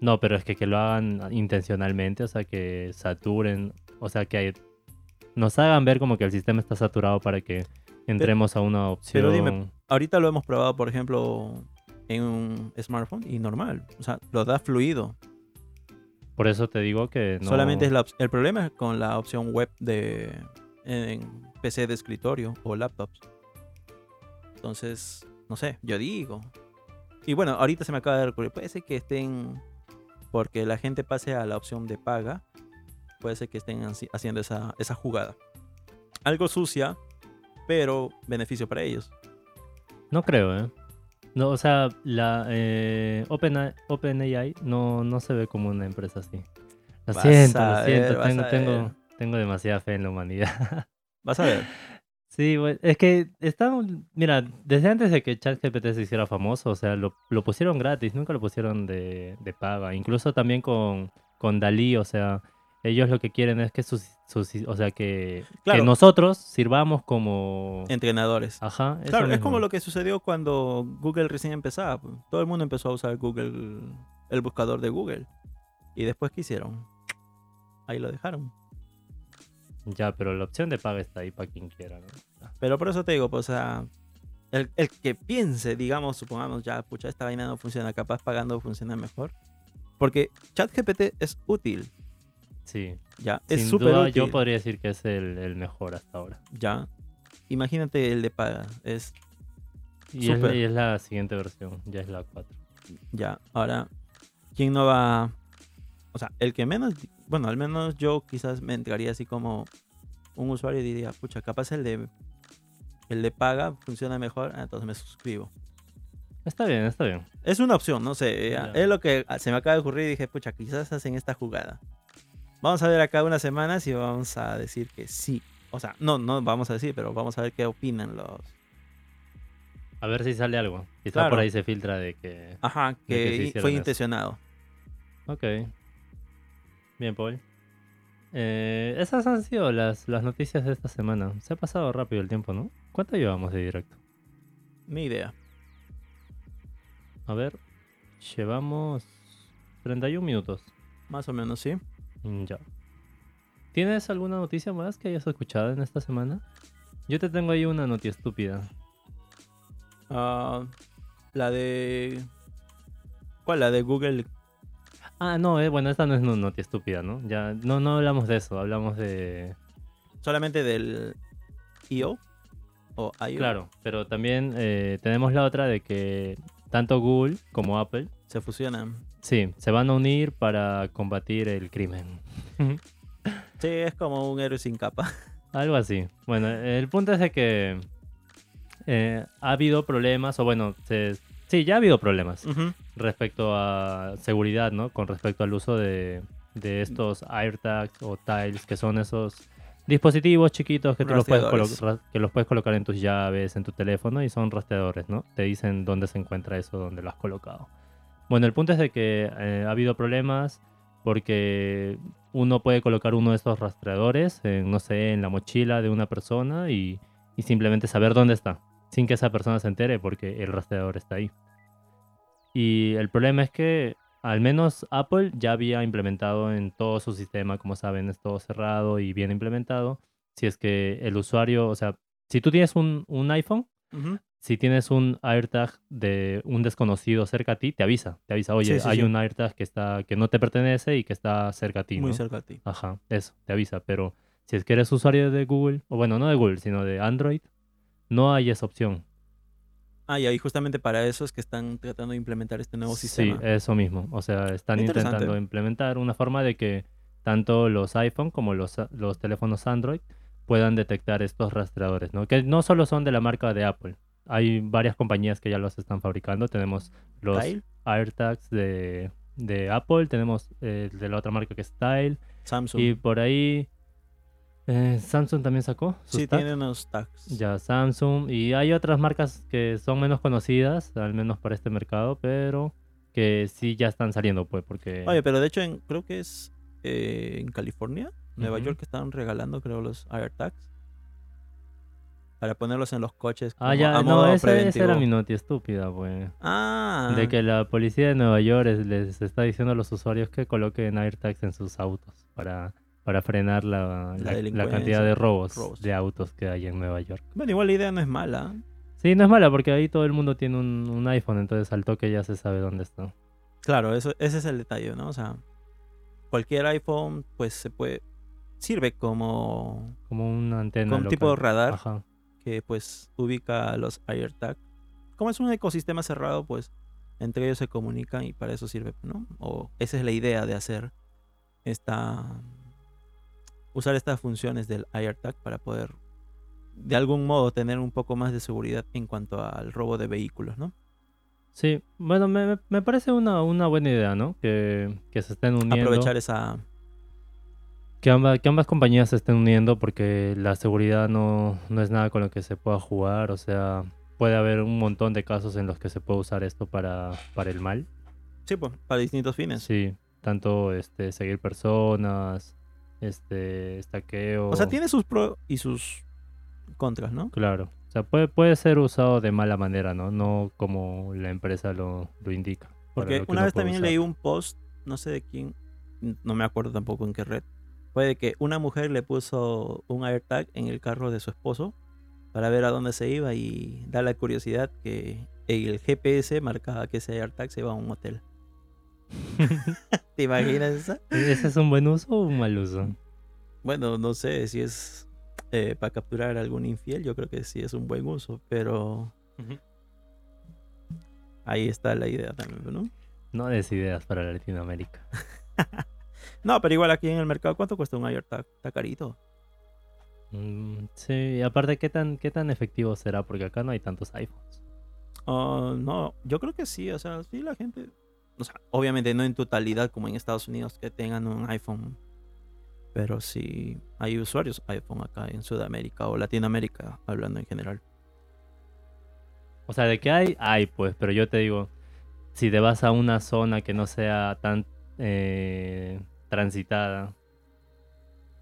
A: No, pero es que, que lo hagan intencionalmente, o sea, que saturen, o sea, que hay- nos hagan ver como que el sistema está saturado para que entremos a una opción.
B: pero dime, Ahorita lo hemos probado, por ejemplo, en un smartphone y normal. O sea, lo da fluido.
A: Por eso te digo que no.
B: Solamente es la el problema es con la opción web de en PC de escritorio o laptops. Entonces, no sé, yo digo. Y bueno, ahorita se me acaba de recurrir. Puede ser que estén, porque la gente pase a la opción de paga, puede ser que estén haci- haciendo esa, esa jugada. Algo sucia, pero beneficio para ellos.
A: No creo, ¿eh? No, o sea, la eh, Open- OpenAI no, no se ve como una empresa así. Lo
B: Vas
A: siento, lo siento. tengo, tengo demasiada fe en la humanidad.
B: Vas a ver. (laughs)
A: Sí, es que está, mira, desde antes de que ChatGPT se hiciera famoso, o sea, lo, lo pusieron gratis, nunca lo pusieron de, de paga. Incluso también con, con Dalí, o sea, ellos lo que quieren es que sus, sus- o sea, que, que
B: Claro.
A: nosotros sirvamos como...
B: Entrenadores.
A: Ajá,
B: Claro, es
A: mismo.
B: como lo que sucedió cuando Google recién empezaba. Todo el mundo empezó a usar Google, el buscador de Google. Y después, ¿qué hicieron? Ahí lo dejaron.
A: Ya, pero la opción de paga está ahí para quien quiera, ¿no?
B: Pero por eso te digo, pues, o sea, el, el que piense, digamos, supongamos, ya, pucha, esta vaina no funciona, capaz pagando funciona mejor. Porque ChatGPT es útil,
A: Sí,
B: ya, es
A: sin
B: súper
A: duda
B: útil.
A: yo podría decir que es el, el mejor hasta ahora.
B: Ya. Imagínate el de paga, es,
A: Y es,
B: Súper.
A: y es la siguiente versión, ya es la 4.
B: ya. Ahora, ¿quién no va o sea, el que menos, bueno, al menos yo quizás me entraría así como un usuario y diría, pucha, capaz el de el de paga funciona mejor, ah, entonces me suscribo.
A: Está bien, está bien.
B: Es una opción, no sé,
A: Ya.
B: es lo que se me acaba de ocurrir y dije, pucha, quizás hacen esta jugada. Vamos a ver acá unas semanas y vamos a decir que sí. O sea, no, no vamos a decir, pero vamos a ver qué opinan los...
A: A ver si sale algo. Quizá
B: Claro.
A: por ahí se filtra de que...
B: Ajá,
A: que
B: fue
A: eso.
B: intencionado.
A: Ok. Bien, Paul. Eh, esas han sido las, las noticias de esta semana. Se ha pasado rápido el tiempo, ¿no? ¿Cuánto llevamos de directo?
B: Ni idea.
A: A ver, llevamos 31 minutos.
B: Más o menos, sí.
A: Mm, Ya. ¿Tienes alguna noticia más que hayas escuchado en esta semana? Yo te tengo ahí una noticia estúpida.
B: Ah, la de... ¿Cuál? La de Google.
A: Ah, no, eh, bueno, esta no es una noticia estúpida, ¿no? Ya, no, no hablamos de eso, hablamos de...
B: Solamente del IO. O IO.
A: Claro, pero también eh, tenemos la otra de que tanto Google como Apple,
B: Se fusionan.
A: sí, se van a unir para combatir el crimen.
B: Sí, es como un héroe sin capa. (laughs)
A: Algo así. Bueno, el punto es de que eh, ha habido problemas, o bueno, se- sí, ya ha habido problemas respecto a seguridad, ¿no? Con respecto al uso de, de estos AirTags o Tiles, que son esos dispositivos chiquitos que tú los puedes, que los puedes colocar en tus llaves, en tu teléfono, y son rastreadores, ¿no? Te dicen dónde se encuentra eso, dónde lo has colocado. Bueno, el punto es de que eh, ha habido problemas porque uno puede colocar uno de estos rastreadores, en, no sé, en la mochila de una persona y, y simplemente saber dónde está, sin que esa persona se entere porque el rastreador está ahí. Y el problema es que al menos Apple ya había implementado en todo su sistema, como saben, es todo cerrado y bien implementado. Si es que el usuario, o sea, si tú tienes un, un iPhone, si tienes un AirTag de un desconocido cerca a ti, te avisa, te avisa, oye,
B: Sí, sí,
A: hay
B: sí.
A: un AirTag que está que no te pertenece y que está cerca a ti,
B: Muy
A: ¿no?
B: cerca a ti.
A: Ajá, eso, te avisa, pero si es que eres usuario de Google, o bueno, no de Google, sino de Android, no hay esa opción.
B: Ah, y ahí justamente para eso es que están tratando de implementar este nuevo
A: Sí,
B: sistema.
A: eso mismo. O sea, están intentando implementar una forma de que tanto los iPhone como los, los teléfonos Android puedan detectar estos rastreadores, ¿no? Que no solo son de la marca de Apple. Hay varias compañías que ya los están fabricando. Tenemos los
B: Tile,
A: AirTags de, de Apple, tenemos eh, de la otra marca que es Tile,
B: Samsung.
A: y por ahí eh, Samsung también sacó sus
B: sí,
A: tags.
B: tiene unos tags.
A: Ya, Samsung. Y hay otras marcas que son menos conocidas, al menos para este mercado, pero que sí ya están saliendo, pues, porque...
B: Oye, pero de hecho en- creo que es eh, en California, Nueva
A: Ujú.
B: York, que estaban regalando creo los AirTags. Para ponerlos en los coches.
A: ah, ya,
B: a
A: no, esa, esa era mi noti estúpida, pues.
B: Ah.
A: De que la policía de Nueva York es- les está diciendo a los usuarios que coloquen AirTags en sus autos para, para frenar la, la- cantidad de robos,
B: robos.
A: de autos que hay en Nueva York.
B: Bueno, igual la idea no es mala.
A: Sí, no es mala porque ahí todo el mundo tiene un, un iPhone, entonces al toque ya se sabe dónde está.
B: Claro, eso, ese es el detalle, ¿no? O sea, cualquier iPhone, pues se puede. Sirve como,
A: Como una antena.
B: como un tipo de radar
A: Ajá.
B: que pues ubica los AirTag. Como es un ecosistema cerrado, pues entre ellos se comunican y para eso sirve, ¿no? O esa es la idea de hacer esta usar estas funciones del AirTag para poder de algún modo tener un poco más de seguridad en cuanto al robo de vehículos, ¿no?
A: Sí, bueno, me, me- parece una, una buena idea, ¿no? Que, que se estén uniendo.
B: Aprovechar esa
A: Que, amba- que ambas compañías se estén uniendo porque la seguridad no, no es nada con lo que se pueda jugar. O sea, puede haber un montón de casos en los que se puede usar esto para, para el mal.
B: sí, pues, para distintos fines.
A: Sí, tanto este, seguir personas, este, estaqueo.
B: O sea, tiene sus pros y sus contras, ¿no?
A: Claro. O sea, puede, puede ser usado de mala manera, ¿no? No como la empresa lo, lo indica.
B: Porque una vez también
A: usar.
B: leí un post, no sé de quién, no me acuerdo tampoco en qué red. Fue de que una mujer le puso un AirTag en el carro de su esposo para ver a dónde se iba y da la curiosidad que el GPS marcaba que ese AirTag se iba a un hotel. (laughs) ¿Te imaginas esa?
A: ¿Ese es un buen uso o un mal uso?
B: Bueno, no sé si es eh, para capturar a algún infiel, yo creo que sí es un buen uso, pero ahí está la idea también, ¿no?
A: No des ideas para Latinoamérica. (laughs)
B: No, pero igual aquí en el mercado, ¿cuánto cuesta un AirTag? Está carito.
A: Mm, sí, y aparte, ¿qué tan, ¿qué tan efectivo será? Porque acá no hay tantos iPhones.
B: Ah, no, yo creo que sí, o sea, sí la gente, o sea, obviamente no en totalidad como en Estados Unidos que tengan un iPhone, pero sí hay usuarios iPhone acá en Sudamérica o Latinoamérica, hablando en general.
A: O sea, de qué hay, hay pues, pero yo te digo, si te vas a una zona que no sea tan eh, transitada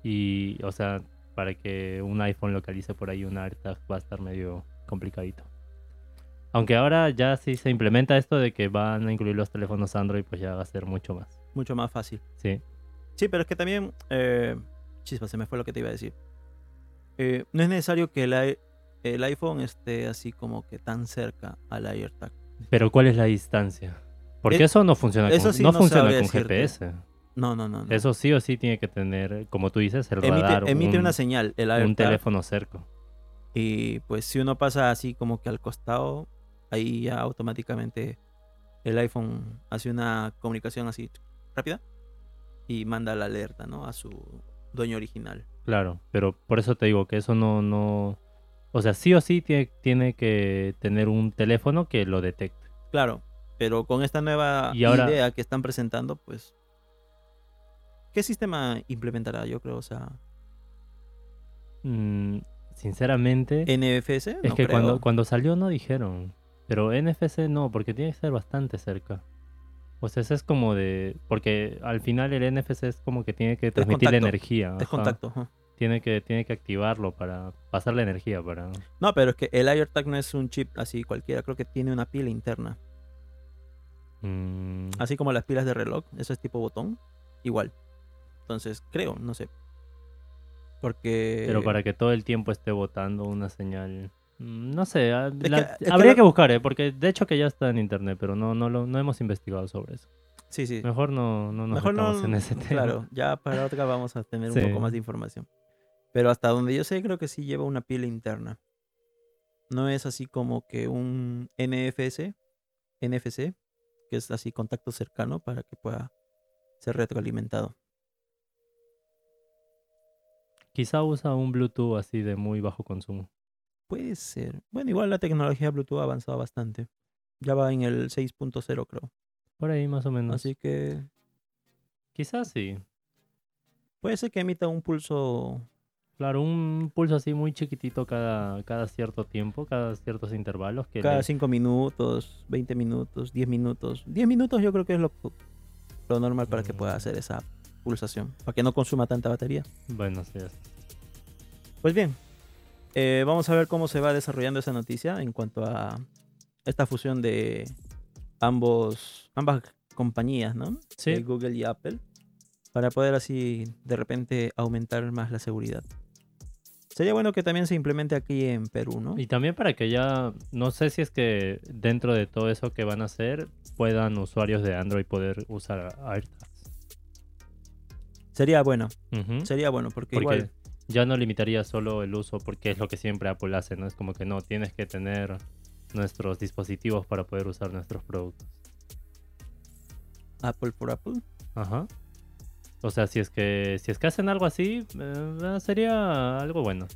A: y, o sea, para que un iPhone localice por ahí un AirTag va a estar medio complicadito. Aunque ahora ya sí se implementa esto de que van a incluir los teléfonos Android, pues ya va a ser mucho más.
B: Mucho más fácil.
A: Sí.
B: Sí, pero es que también, eh, chispa, se me fue lo que te iba a decir. Eh, no es necesario que el, iPhone esté así como que tan cerca al AirTag.
A: Pero ¿cuál es la distancia? Porque
B: Eh,
A: eso no funciona
B: eso
A: con,
B: sí
A: no
B: no
A: funciona con
B: decirte.
A: GPS.
B: No, no, no. no.
A: Eso sí o sí tiene que tener, como tú dices, el
B: emite
A: radar,
B: emite
A: un,
B: una señal, el AirTag.
A: un teléfono cerca.
B: Y pues si uno pasa así como que al costado, ahí ya automáticamente el iPhone hace una comunicación así rápida y manda la alerta, ¿no? A su dueño original.
A: Claro, pero por eso te digo que eso no, no, o sea, sí o sí tiene, tiene que tener un teléfono que lo detecte.
B: Claro, pero con esta nueva
A: Y ahora-
B: idea que están presentando, pues... ¿Qué sistema implementará? Yo creo, o sea...
A: Mm, sinceramente,
B: ¿NFS?
A: es que
B: creo.
A: cuando, cuando salió no dijeron, pero NFC no, porque tiene que ser bastante cerca. O sea, eso es como de, porque al final el NFC es como que tiene que transmitir
B: contacto,
A: energía.
B: Es contacto. ajá.
A: Tiene que, tiene que activarlo para pasar la energía para...
B: No, pero es que el AirTag no es un chip así cualquiera, creo que tiene una pila interna.
A: Mm,
B: Así como las pilas de reloj, eso es tipo botón, igual. Entonces, creo, no sé. Porque...
A: Pero para que todo el tiempo esté botando una señal. Mm, No sé, ah,
B: que-
A: la-
B: es que
A: habría
B: lo-
A: que buscar, ¿eh? porque de hecho que ya está en internet, pero no, no, lo, no hemos investigado sobre eso.
B: Sí, sí.
A: Mejor no, no nos
B: Mejor no...
A: en ese tema.
B: Claro, ya para otra vamos a tener
A: Sí.
B: un poco más de información. Pero hasta donde yo sé, creo que sí lleva una pila interna. No es así como que un NFS, NFC, que es así contacto cercano para que pueda ser retroalimentado.
A: Quizá usa un Bluetooth así de muy bajo consumo.
B: Puede ser. Bueno, igual la tecnología Bluetooth ha avanzado bastante. Ya va en el 6.0, creo.
A: Por ahí más o menos.
B: Así que
A: Quizás sí.
B: puede ser que emita un pulso.
A: Claro, un pulso así muy chiquitito cada, cada cierto tiempo, cada ciertos intervalos. Que
B: Cada
A: le-
B: 5 minutos, 20 minutos, 10 minutos. 10 minutos yo creo que es lo, lo normal para que pueda hacer esa pulsación. Para que no consuma tanta batería.
A: Bueno, sí. es-
B: Pues bien, eh, vamos a ver cómo se va desarrollando esa noticia en cuanto a esta fusión de ambos, ambas compañías, ¿no?
A: Sí.
B: De Google y Apple, para poder así de repente aumentar más la seguridad. Sería bueno que también se implemente aquí en Perú, ¿no?
A: Y también para que ya, no sé si es que dentro de todo eso que van a hacer, puedan usuarios de Android poder usar AirTags.
B: Sería bueno, sería bueno, porque,
A: Porque
B: igual,
A: ya no limitaría solo el uso, porque es lo que siempre Apple hace, ¿no? Es como que no, tienes que tener nuestros dispositivos para poder usar nuestros productos.
B: Apple por Apple.
A: Ajá. O sea, si es que si es que hacen algo así, eh, sería algo bueno.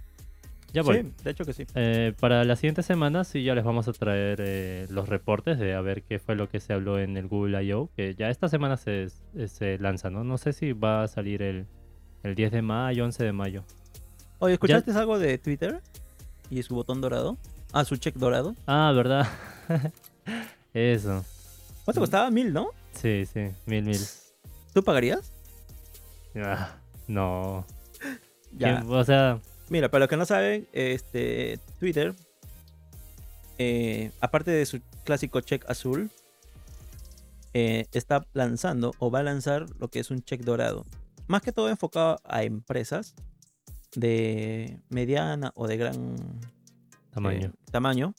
A: Ya voy.
B: Sí, de hecho que sí.
A: Eh, para la siguiente semana sí ya les vamos a traer eh, los reportes de a ver qué fue lo que se habló en el Google I.O. Que ya esta semana se, se lanza, ¿no? No sé si va a salir el, el 10 de mayo, 11 de mayo.
B: Oye, ¿escuchaste algo de Twitter? Y su botón dorado. Ah, su check dorado.
A: Ah, ¿verdad? (laughs) Eso.
B: ¿Cuánto costaba? Mil, ¿no?
A: Sí, sí. Mil, mil.
B: ¿Tú pagarías?
A: Ah, no. (laughs)
B: Ya.
A: ¿Quién- O sea,
B: Mira, para los que no saben, este Twitter, eh, aparte de su clásico check azul, eh, está lanzando o va a lanzar lo que es un check dorado. Más que todo enfocado a empresas de mediana o de gran
A: tamaño.
B: eh, tamaño.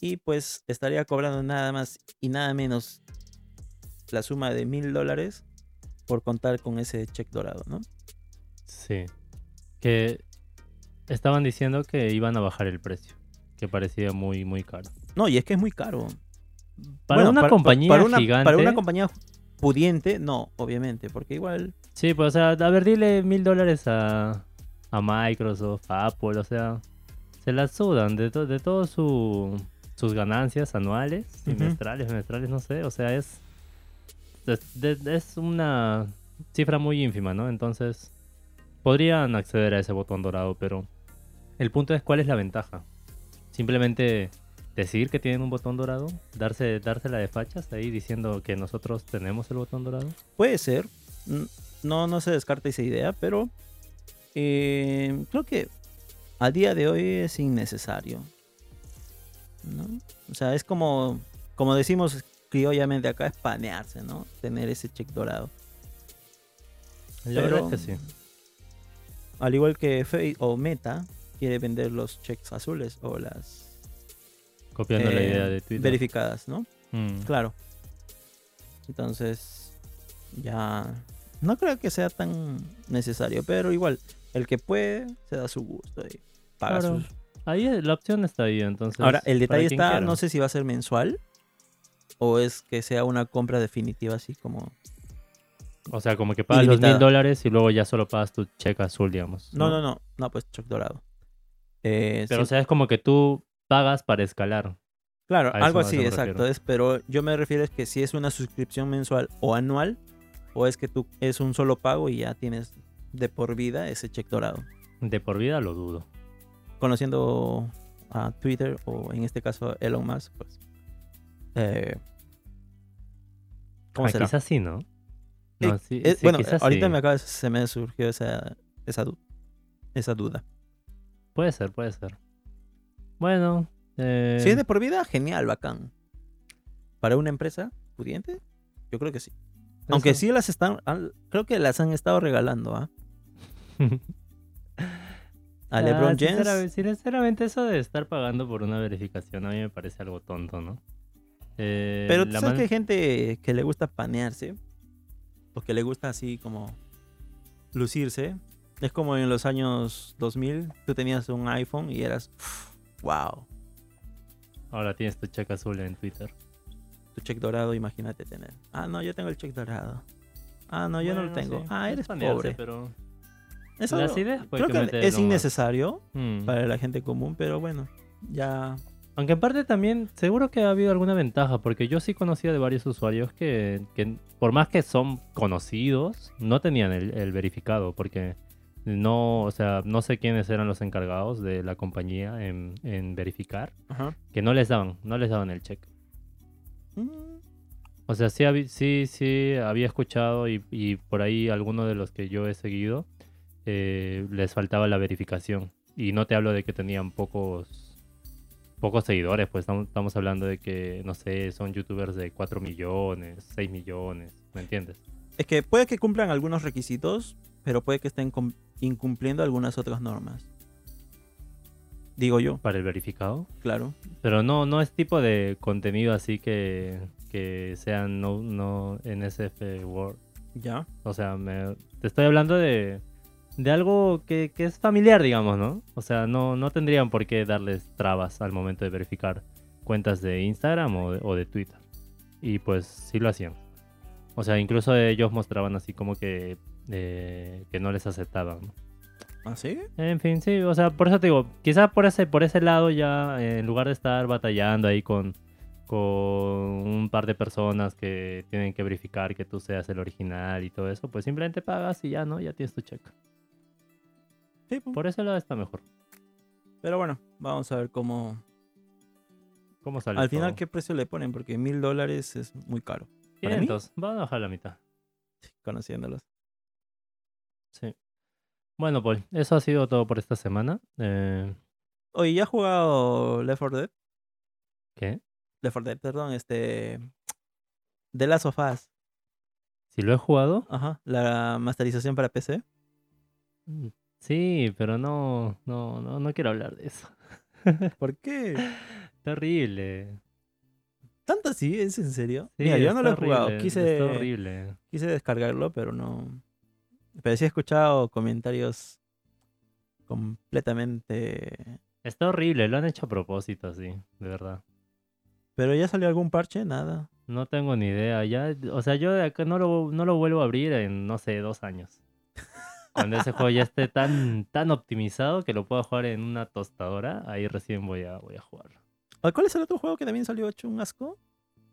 B: Y pues estaría cobrando nada más y nada menos la suma de mil dólares por contar con ese check dorado, ¿no?
A: Sí. Que estaban diciendo que iban a bajar el precio. Que parecía muy, muy caro.
B: No, y es que es muy caro.
A: Para
B: Bueno,
A: una compañía
B: para una,
A: gigante.
B: Para una compañía pudiente, no, obviamente, porque igual...
A: Sí, pues, o sea, a ver, dile mil dólares a, a Microsoft, a Apple, o sea, se la sudan de, to- de todas su, sus ganancias anuales,
B: Ujú.
A: trimestrales, semestrales, no sé, o sea, es, es, de- es una cifra muy ínfima, ¿no? Entonces, podrían acceder a ese botón dorado, pero el punto es cuál es la ventaja. Simplemente decir que tienen un botón dorado, darse, dársela de fachas ahí diciendo que nosotros tenemos el botón dorado.
B: Puede ser, n- no, no se descarta esa idea, pero eh, creo que a día de hoy es innecesario. ¿no? O sea, es como, como decimos criollamente acá, es panearse, ¿no? Tener ese check dorado.
A: La verdad es que sí.
B: Al igual que Facebook o Meta quiere vender los checks azules o las
A: Copiando la
B: eh,
A: idea de Twitter.
B: verificadas, ¿no?
A: Mm.
B: Claro. Entonces, ya no creo que sea tan necesario, pero igual, el que puede se da su gusto y paga
A: Claro.
B: sus...
A: Ahí la opción está ahí, entonces.
B: Ahora, el detalle está,
A: quiera.
B: no sé si va a ser mensual o es que sea una compra definitiva así como...
A: O sea, como que pagas los
B: Ilimitada.
A: mil dólares y luego ya solo pagas tu cheque azul, digamos.
B: No, no, no, no, pues choc dorado. Eh,
A: Pero o sea, es como que tú pagas para escalar.
B: Claro, algo así, exacto. Es, pero yo me refiero es que si es una suscripción mensual o anual, o es que tú es un solo pago y ya tienes de por vida ese check dorado.
A: De por vida lo dudo.
B: Conociendo a Twitter o en este caso Elon Musk, pues. eh, ¿Cómo
A: Ah,
B: será?
A: Quizás sí, ¿no?
B: Eh,
A: No, sí,
B: eh,
A: sí,
B: bueno, ahorita
A: sí.
B: me acaba de- se me surgió esa, esa, du- esa duda.
A: Puede ser, puede ser. Bueno. Eh...
B: Si es de por vida, genial, bacán. Para una empresa pudiente, yo creo que sí. Aunque sí las están, creo que las han estado regalando, ¿ah? (laughs) A
A: Ah,
B: LeBron
A: sincera-
B: James.
A: Sinceramente, eso de estar pagando por una verificación a mí me parece algo tonto, ¿no? Eh,
B: Pero tú sabes
A: man-
B: que hay gente que le gusta panearse, o que le gusta así como lucirse. Es como en los años 2000, tú tenías un iPhone y eras, wow,
A: Ahora tienes tu cheque azul en Twitter.
B: Tu check dorado, imagínate tener. Ah, no, yo tengo el check dorado. Ah, no, yo no lo tengo.
A: sí,
B: Ah,
A: es
B: eres pobre.
A: Pero las ideas
B: creo
A: que
B: es innecesario
A: Mm.
B: para la gente común, pero bueno, ya
A: Aunque en parte también, seguro que ha habido alguna ventaja, porque yo sí conocía de varios usuarios que, que por más que son conocidos, no tenían el, el verificado, porque no, o sea, no sé quiénes eran los encargados de la compañía en, en verificar,
B: Ajá.
A: que no les daban, no les daban el check. O sea, sí, sí, sí había escuchado y, por ahí algunos de los que yo he seguido eh, les faltaba la verificación. Y no te hablo de que tenían pocos pocos seguidores, pues estamos, hablando de que, no sé, son youtubers de 4 millones, 6 millones, ¿me entiendes?
B: Es que puede que cumplan algunos requisitos, pero puede que estén incumpliendo algunas otras normas. Digo yo,
A: Para el verificado.
B: claro.
A: Pero no, no es tipo de contenido así que, que sean no, no NSF Word.
B: Ya.
A: O sea, me- te estoy hablando de, de algo que, que es familiar, digamos, ¿no? O sea, no, no tendrían por qué darles trabas al momento de verificar cuentas de Instagram o de, o de Twitter. Y pues sí lo hacían. O sea, incluso ellos mostraban así como que, eh, que no les aceptaban.
B: ¿Ah, sí?
A: En fin, sí, o sea, por eso te digo, quizás por ese, por ese lado ya, eh, en lugar de estar batallando ahí con, con un par de personas que tienen que verificar que tú seas el original y todo eso, pues simplemente pagas y ya, ¿no? Ya tienes tu check.
B: Sí, pues.
A: Por ese lado está mejor.
B: Pero bueno, vamos a ver cómo...
A: ¿Cómo sale?
B: Al final,
A: todo?
B: ¿qué precio le ponen? Porque mil dólares es muy caro. para mí?
A: 500, van a bajar la mitad.
B: Conociéndolos.
A: Sí. Bueno, Paul, eso ha sido todo por esta semana. Eh,
B: Oye, ¿ya has jugado Left 4 Dead?
A: ¿Qué?
B: Left 4 Dead, perdón, este... The Last of Us.
A: Si lo he jugado,
B: Ajá. La masterización para PC.
A: mm, sí, pero no, no, no, no quiero hablar de eso. (laughs)
B: ¿Por qué?
A: Terrible.
B: ¿Tanto así? ¿Es en serio?
A: Sí,
B: Mira, yo no lo he jugado. Quise,
A: horrible.
B: quise descargarlo, pero no. Pero sí he escuchado comentarios completamente.
A: Está horrible, lo han hecho a propósito, sí, de verdad.
B: Pero ya salió algún parche, nada.
A: No tengo ni idea. Ya, o sea, yo de acá no lo, no lo vuelvo a abrir en, no sé, dos años. Cuando ese juego ya esté tan, tan optimizado que lo pueda jugar en una tostadora, ahí recién voy a, voy a jugarlo.
B: Ah, ¿Cuál es el otro juego que también salió hecho un asco?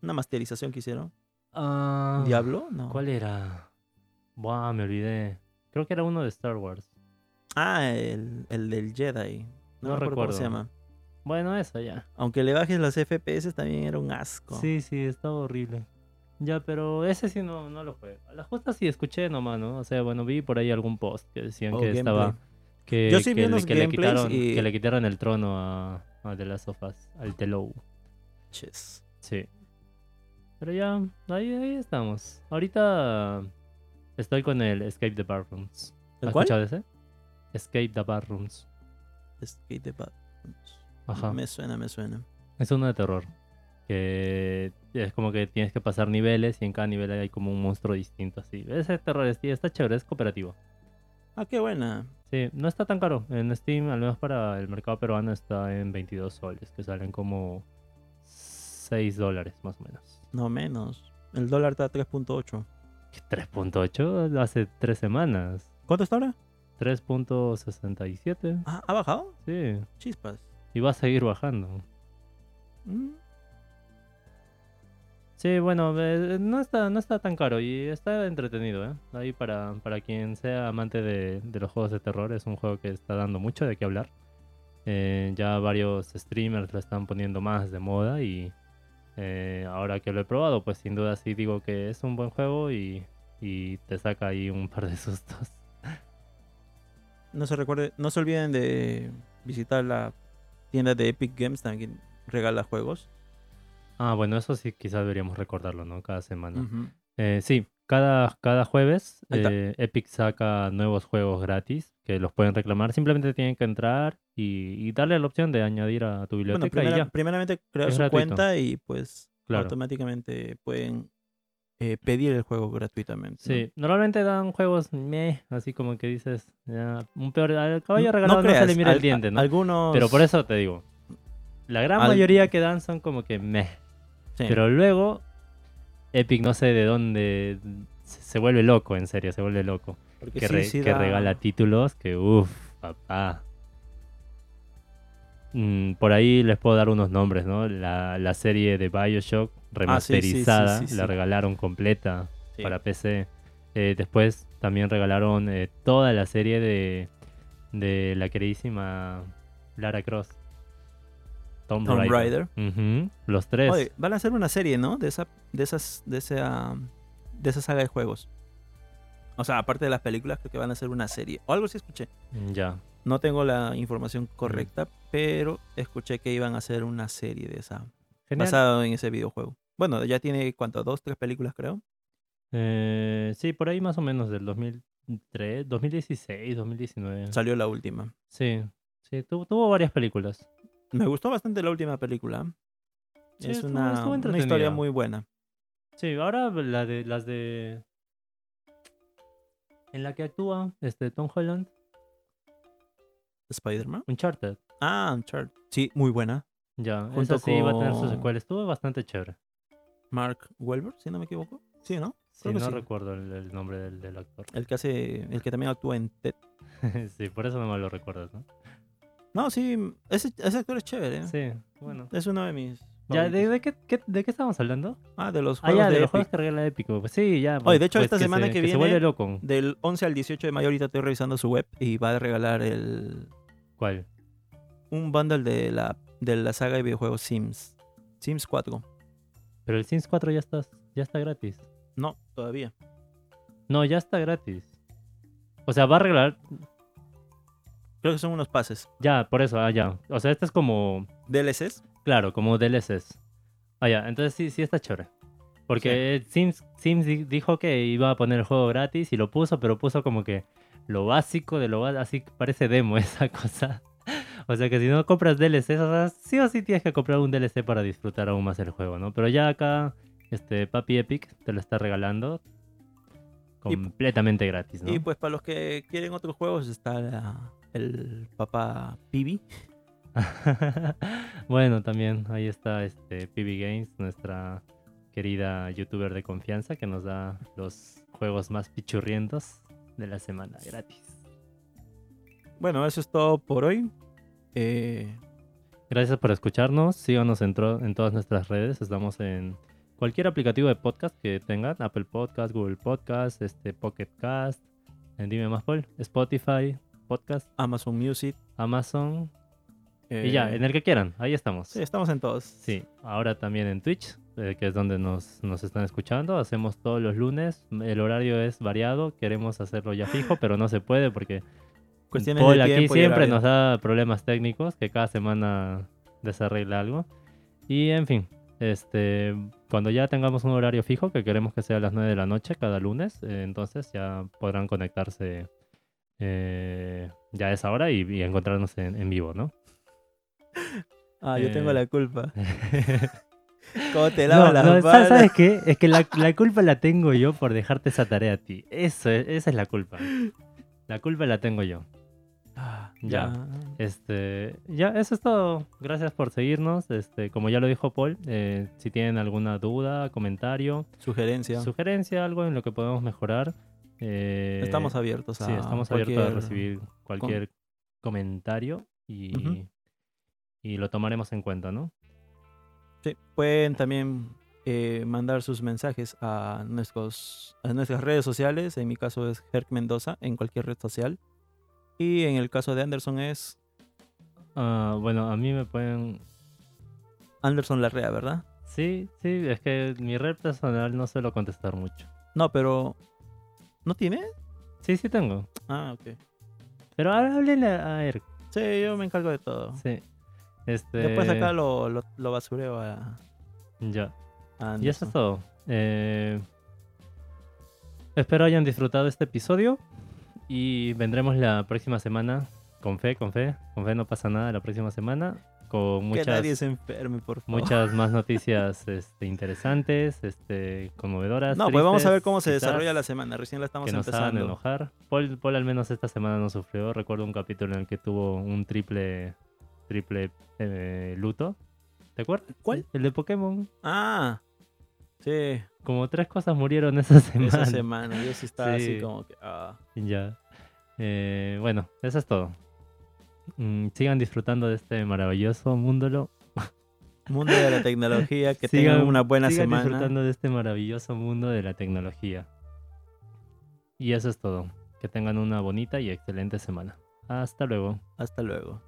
B: Una masterización que hicieron.
A: Ah,
B: ¿Diablo? No.
A: ¿Cuál era? Buah, me olvidé. Creo que era uno de Star Wars.
B: Ah, el, el del Jedi. No, acuerdo cómo se
A: recuerdo.
B: llama.
A: Bueno, eso ya.
B: Aunque le bajes los FPS también era un asco.
A: Sí, sí, estaba horrible. Ya, pero ese sí no, no lo juego. A la justa sí escuché nomás, ¿no? O sea, bueno, vi por ahí algún post que decían
B: O
A: que
B: gameplay.
A: estaba... Que,
B: Yo sí vi
A: que, le-
B: unos
A: que le quitaron,
B: y-
A: que le quitaron el trono a, a The Last of Us, al Telou.
B: Ches.
A: Sí. Pero ya, ahí, ahí estamos. Ahorita estoy con el Escape the Barrooms.
B: ¿El
A: ¿Has
B: cuál?
A: escuchado ese? Escape the Barrooms.
B: Skate the Bat-
A: Ajá.
B: Me suena, me suena.
A: Es uno de terror. Que es como que tienes que pasar niveles y en cada nivel hay como un monstruo distinto así. Ese terror está chévere, es cooperativo.
B: Ah, qué buena.
A: Sí, no está tan caro. En Steam, al menos para el mercado peruano, está en 22 soles, que salen como 6 dólares más o menos.
B: No menos. El dólar está a 3.8.
A: ¿Qué, ¿3.8? Hace 3 semanas.
B: ¿Cuánto está ahora?
A: 3.67.
B: Ah, ¿ha bajado?
A: Sí,
B: Chispas.
A: y va a seguir bajando.
B: Mm,
A: Sí, bueno, eh, no está, no está tan caro y está entretenido, ¿eh? Ahí para, para quien sea amante de, de los juegos de terror, es un juego que está dando mucho de qué hablar. Eh, ya varios streamers lo están poniendo más de moda y eh, ahora que lo he probado, pues sin duda sí digo que es un buen juego y, y te saca ahí un par de (laughs) sustos.
B: No se recuerde, no se olviden de visitar la tienda de Epic Games, también regala juegos.
A: Ah, bueno, eso sí quizás deberíamos recordarlo, ¿no? Cada semana. Eh, sí, cada, cada jueves eh, Epic saca nuevos juegos gratis que los pueden reclamar. Simplemente tienen que entrar y, y darle la opción de añadir a tu
B: Bueno,
A: biblioteca y
B: primera-
A: ya.
B: primeramente crear
A: Es
B: su
A: gratuito.
B: cuenta y pues
A: Claro.
B: automáticamente pueden eh, pedir el juego gratuitamente. ¿no?
A: Sí, normalmente dan juegos meh, así como que dices, ya, un peor, al caballo regalado no, se
B: creas,
A: le mira el diente.
B: Algunos...
A: Pero por eso te digo, la gran
B: Al-
A: mayoría que dan son como que meh.
B: sí.
A: Pero luego Epic no sé de dónde se vuelve loco, en serio, se vuelve loco.
B: Porque
A: que,
B: sí,
A: re-
B: sí
A: que
B: da-
A: regala títulos que uff, papá. Mm, por ahí les puedo dar unos nombres, ¿no? La, la serie de Bioshock
B: Ah,
A: remasterizada,
B: sí.
A: la regalaron completa para PC. Eh, después también regalaron eh, toda la serie de, de la queridísima Lara Cross. Tomb,
B: Tomb
A: Raider. Los tres.
B: Oye, van a hacer una serie, ¿no? De esa, de esas, de esa, de esa saga de juegos. O sea, aparte de las películas, creo que van a hacer una serie. O algo sí escuché.
A: Ya.
B: No tengo la información correcta, pero escuché que iban a hacer una serie de esa,
A: Genial.
B: basado en ese videojuego. Bueno, ya tiene cuánto, dos, tres películas, creo.
A: Eh, sí, por ahí más o menos del 2003, 2016, 2019.
B: Salió la última.
A: Sí, sí, tuvo, tuvo varias películas.
B: Me gustó bastante la última película.
A: Sí,
B: es
A: estuvo-
B: una,
A: estuvo
B: una historia muy buena.
A: Sí, ahora la de las de en la que actúa este Tom Holland,
B: Spider-Man.
A: Uncharted.
B: Ah, Uncharted. Sí, muy buena.
A: Ya,
B: Junto
A: esa sí va a tener su
B: con-
A: secuela. Estuvo bastante chévere.
B: Mark Wahlberg, si no me equivoco. Sí, ¿no?
A: Sí, no
B: sí.
A: recuerdo el, el nombre del, del actor.
B: El que hace, el que también actúa en Ted. (laughs)
A: sí, por eso no me lo recuerdas, ¿no?
B: No, sí, ese, ese actor es chévere. ¿eh?
A: Sí, bueno.
B: Es uno de mis.
A: Ya, ¿de, qué, qué- de qué estamos hablando?
B: Ah, de los
A: Ah,
B: juegos
A: ya, de,
B: de
A: los juegos que regala Épico. Pues sí, ya.
B: Oye,
A: pues-
B: de hecho,
A: pues
B: esta semana
A: se-
B: que
A: Se
B: viene-
A: vuelve loco.
B: Del 11 al 18 de mayo, ahorita estoy revisando su web y va a regalar el,
A: ¿Cuál?
B: un bundle de la, de la saga de videojuegos Sims. Sims 4.
A: Pero el Sims 4 ya está, ya está gratis.
B: No, todavía.
A: No, ya está gratis. O sea, va a regalar.
B: Creo que son unos pases.
A: Ya, por eso, ah, ya. O sea, este es como.
B: DLCs.
A: Claro, como DLCs. Ah, ya. Entonces sí, sí está chévere. Porque Sims, Sims di- dijo que iba a poner el juego gratis y lo puso, pero puso como que lo básico de lo básico. Así parece demo (laughs) esa cosa. O sea que si no compras DLCs, o sea, sí o sí tienes que comprar un DLC para disfrutar aún más el juego, ¿no? Pero ya acá, este Papi Epic te lo está regalando
B: Y-
A: completamente gratis, ¿no?
B: Y pues para los que quieren otros juegos está la- el papá Pibi. (laughs)
A: bueno, también ahí está este PB Games, nuestra querida youtuber de confianza que nos da los juegos más pichurrientos de la semana gratis.
B: Bueno, eso es todo por hoy. Eh,
A: Gracias por escucharnos. Síganos en, en todas nuestras redes. Estamos en cualquier aplicativo de podcast que tengan. Apple Podcast, Google Podcast, este, Pocket Cast. dime más, Paul. Spotify, Podcast,
B: Amazon Music.
A: Amazon. y ya,
B: eh,
A: en el que quieran. Ahí estamos.
B: Sí, estamos en todos.
A: Sí, ahora también en Twitch, eh, que es donde nos, nos están escuchando. Hacemos todos los lunes. El horario es variado. Queremos hacerlo ya fijo, (laughs) pero no se puede porque
B: Cuestiones
A: Paul
B: de
A: aquí siempre nos da problemas técnicos que cada semana desarregla algo. Y en fin, este, cuando ya tengamos un horario fijo, que queremos que sea a las 9 de la noche cada lunes, eh, entonces ya podrán conectarse eh, ya a esa hora y, y encontrarnos en, en vivo, ¿no? (laughs)
B: Ah, yo
A: eh,
B: tengo la culpa. (laughs) ¿Cómo te lavas
A: No,
B: las
A: no, ¿sabes, qué? Es que la, la culpa la tengo yo por dejarte esa tarea a ti. Eso es- esa es la culpa. La culpa la tengo yo.
B: Ah,
A: Ya.
B: ya.
A: Este, ya, eso es todo. Gracias por seguirnos. Este, como ya lo dijo Paul, eh, si tienen alguna duda, comentario,
B: Sugerencia.
A: sugerencia, algo en lo que podemos mejorar. Eh,
B: Estamos abiertos a
A: Sí, estamos abiertos a recibir cualquier comentario y, y lo tomaremos en cuenta, ¿no?
B: Sí, pueden también eh, mandar sus mensajes a, nuestros, a nuestras redes sociales. En mi caso es Herc Mendoza en cualquier red social. Y en el caso de Anderson es
A: Ah, bueno, a mí me pueden...
B: Anderson Larrea, ¿verdad?
A: Sí, sí, es que mi red personal no suelo contestar mucho.
B: No, pero... ¿No tiene?
A: Sí, sí tengo.
B: Ah, ok.
A: Pero ahora háblenle a Eric.
B: Sí, yo me encargo de todo.
A: Sí. Este...
B: Después acá lo, lo, lo basureo a,
A: Ya.
B: a
A: Y eso es todo. Eh, Espero hayan disfrutado este episodio y vendremos la próxima semana con fe, con fe, con fe no pasa nada la próxima semana con
B: Que
A: muchas
B: nadie se enferme, por favor.
A: muchas más (laughs) noticias este, interesantes, este, conmovedoras.
B: No, pues vamos a ver cómo se desarrolla la semana. Recién la estamos
A: que nos hagan
B: empezando.
A: enojar. Paul, Paul al menos esta semana no sufrió. Recuerdo un capítulo en el que tuvo un triple triple eh, luto. ¿Te acuerdas?
B: ¿Cuál?
A: El de Pokémon.
B: Ah, sí.
A: Como tres cosas murieron esa semana.
B: Esa semana. Yo sí estaba
A: Sí.
B: así como que. ah.
A: Ya. Eh, bueno, eso es todo. Mm, sigan disfrutando de este maravilloso mundo.
B: Mundo de la tecnología. Que
A: sigan,
B: tengan una buena
A: sigan
B: semana.
A: disfrutando de este maravilloso mundo de la tecnología. Y eso es todo. Que tengan una bonita y excelente semana. Hasta luego.
B: Hasta luego.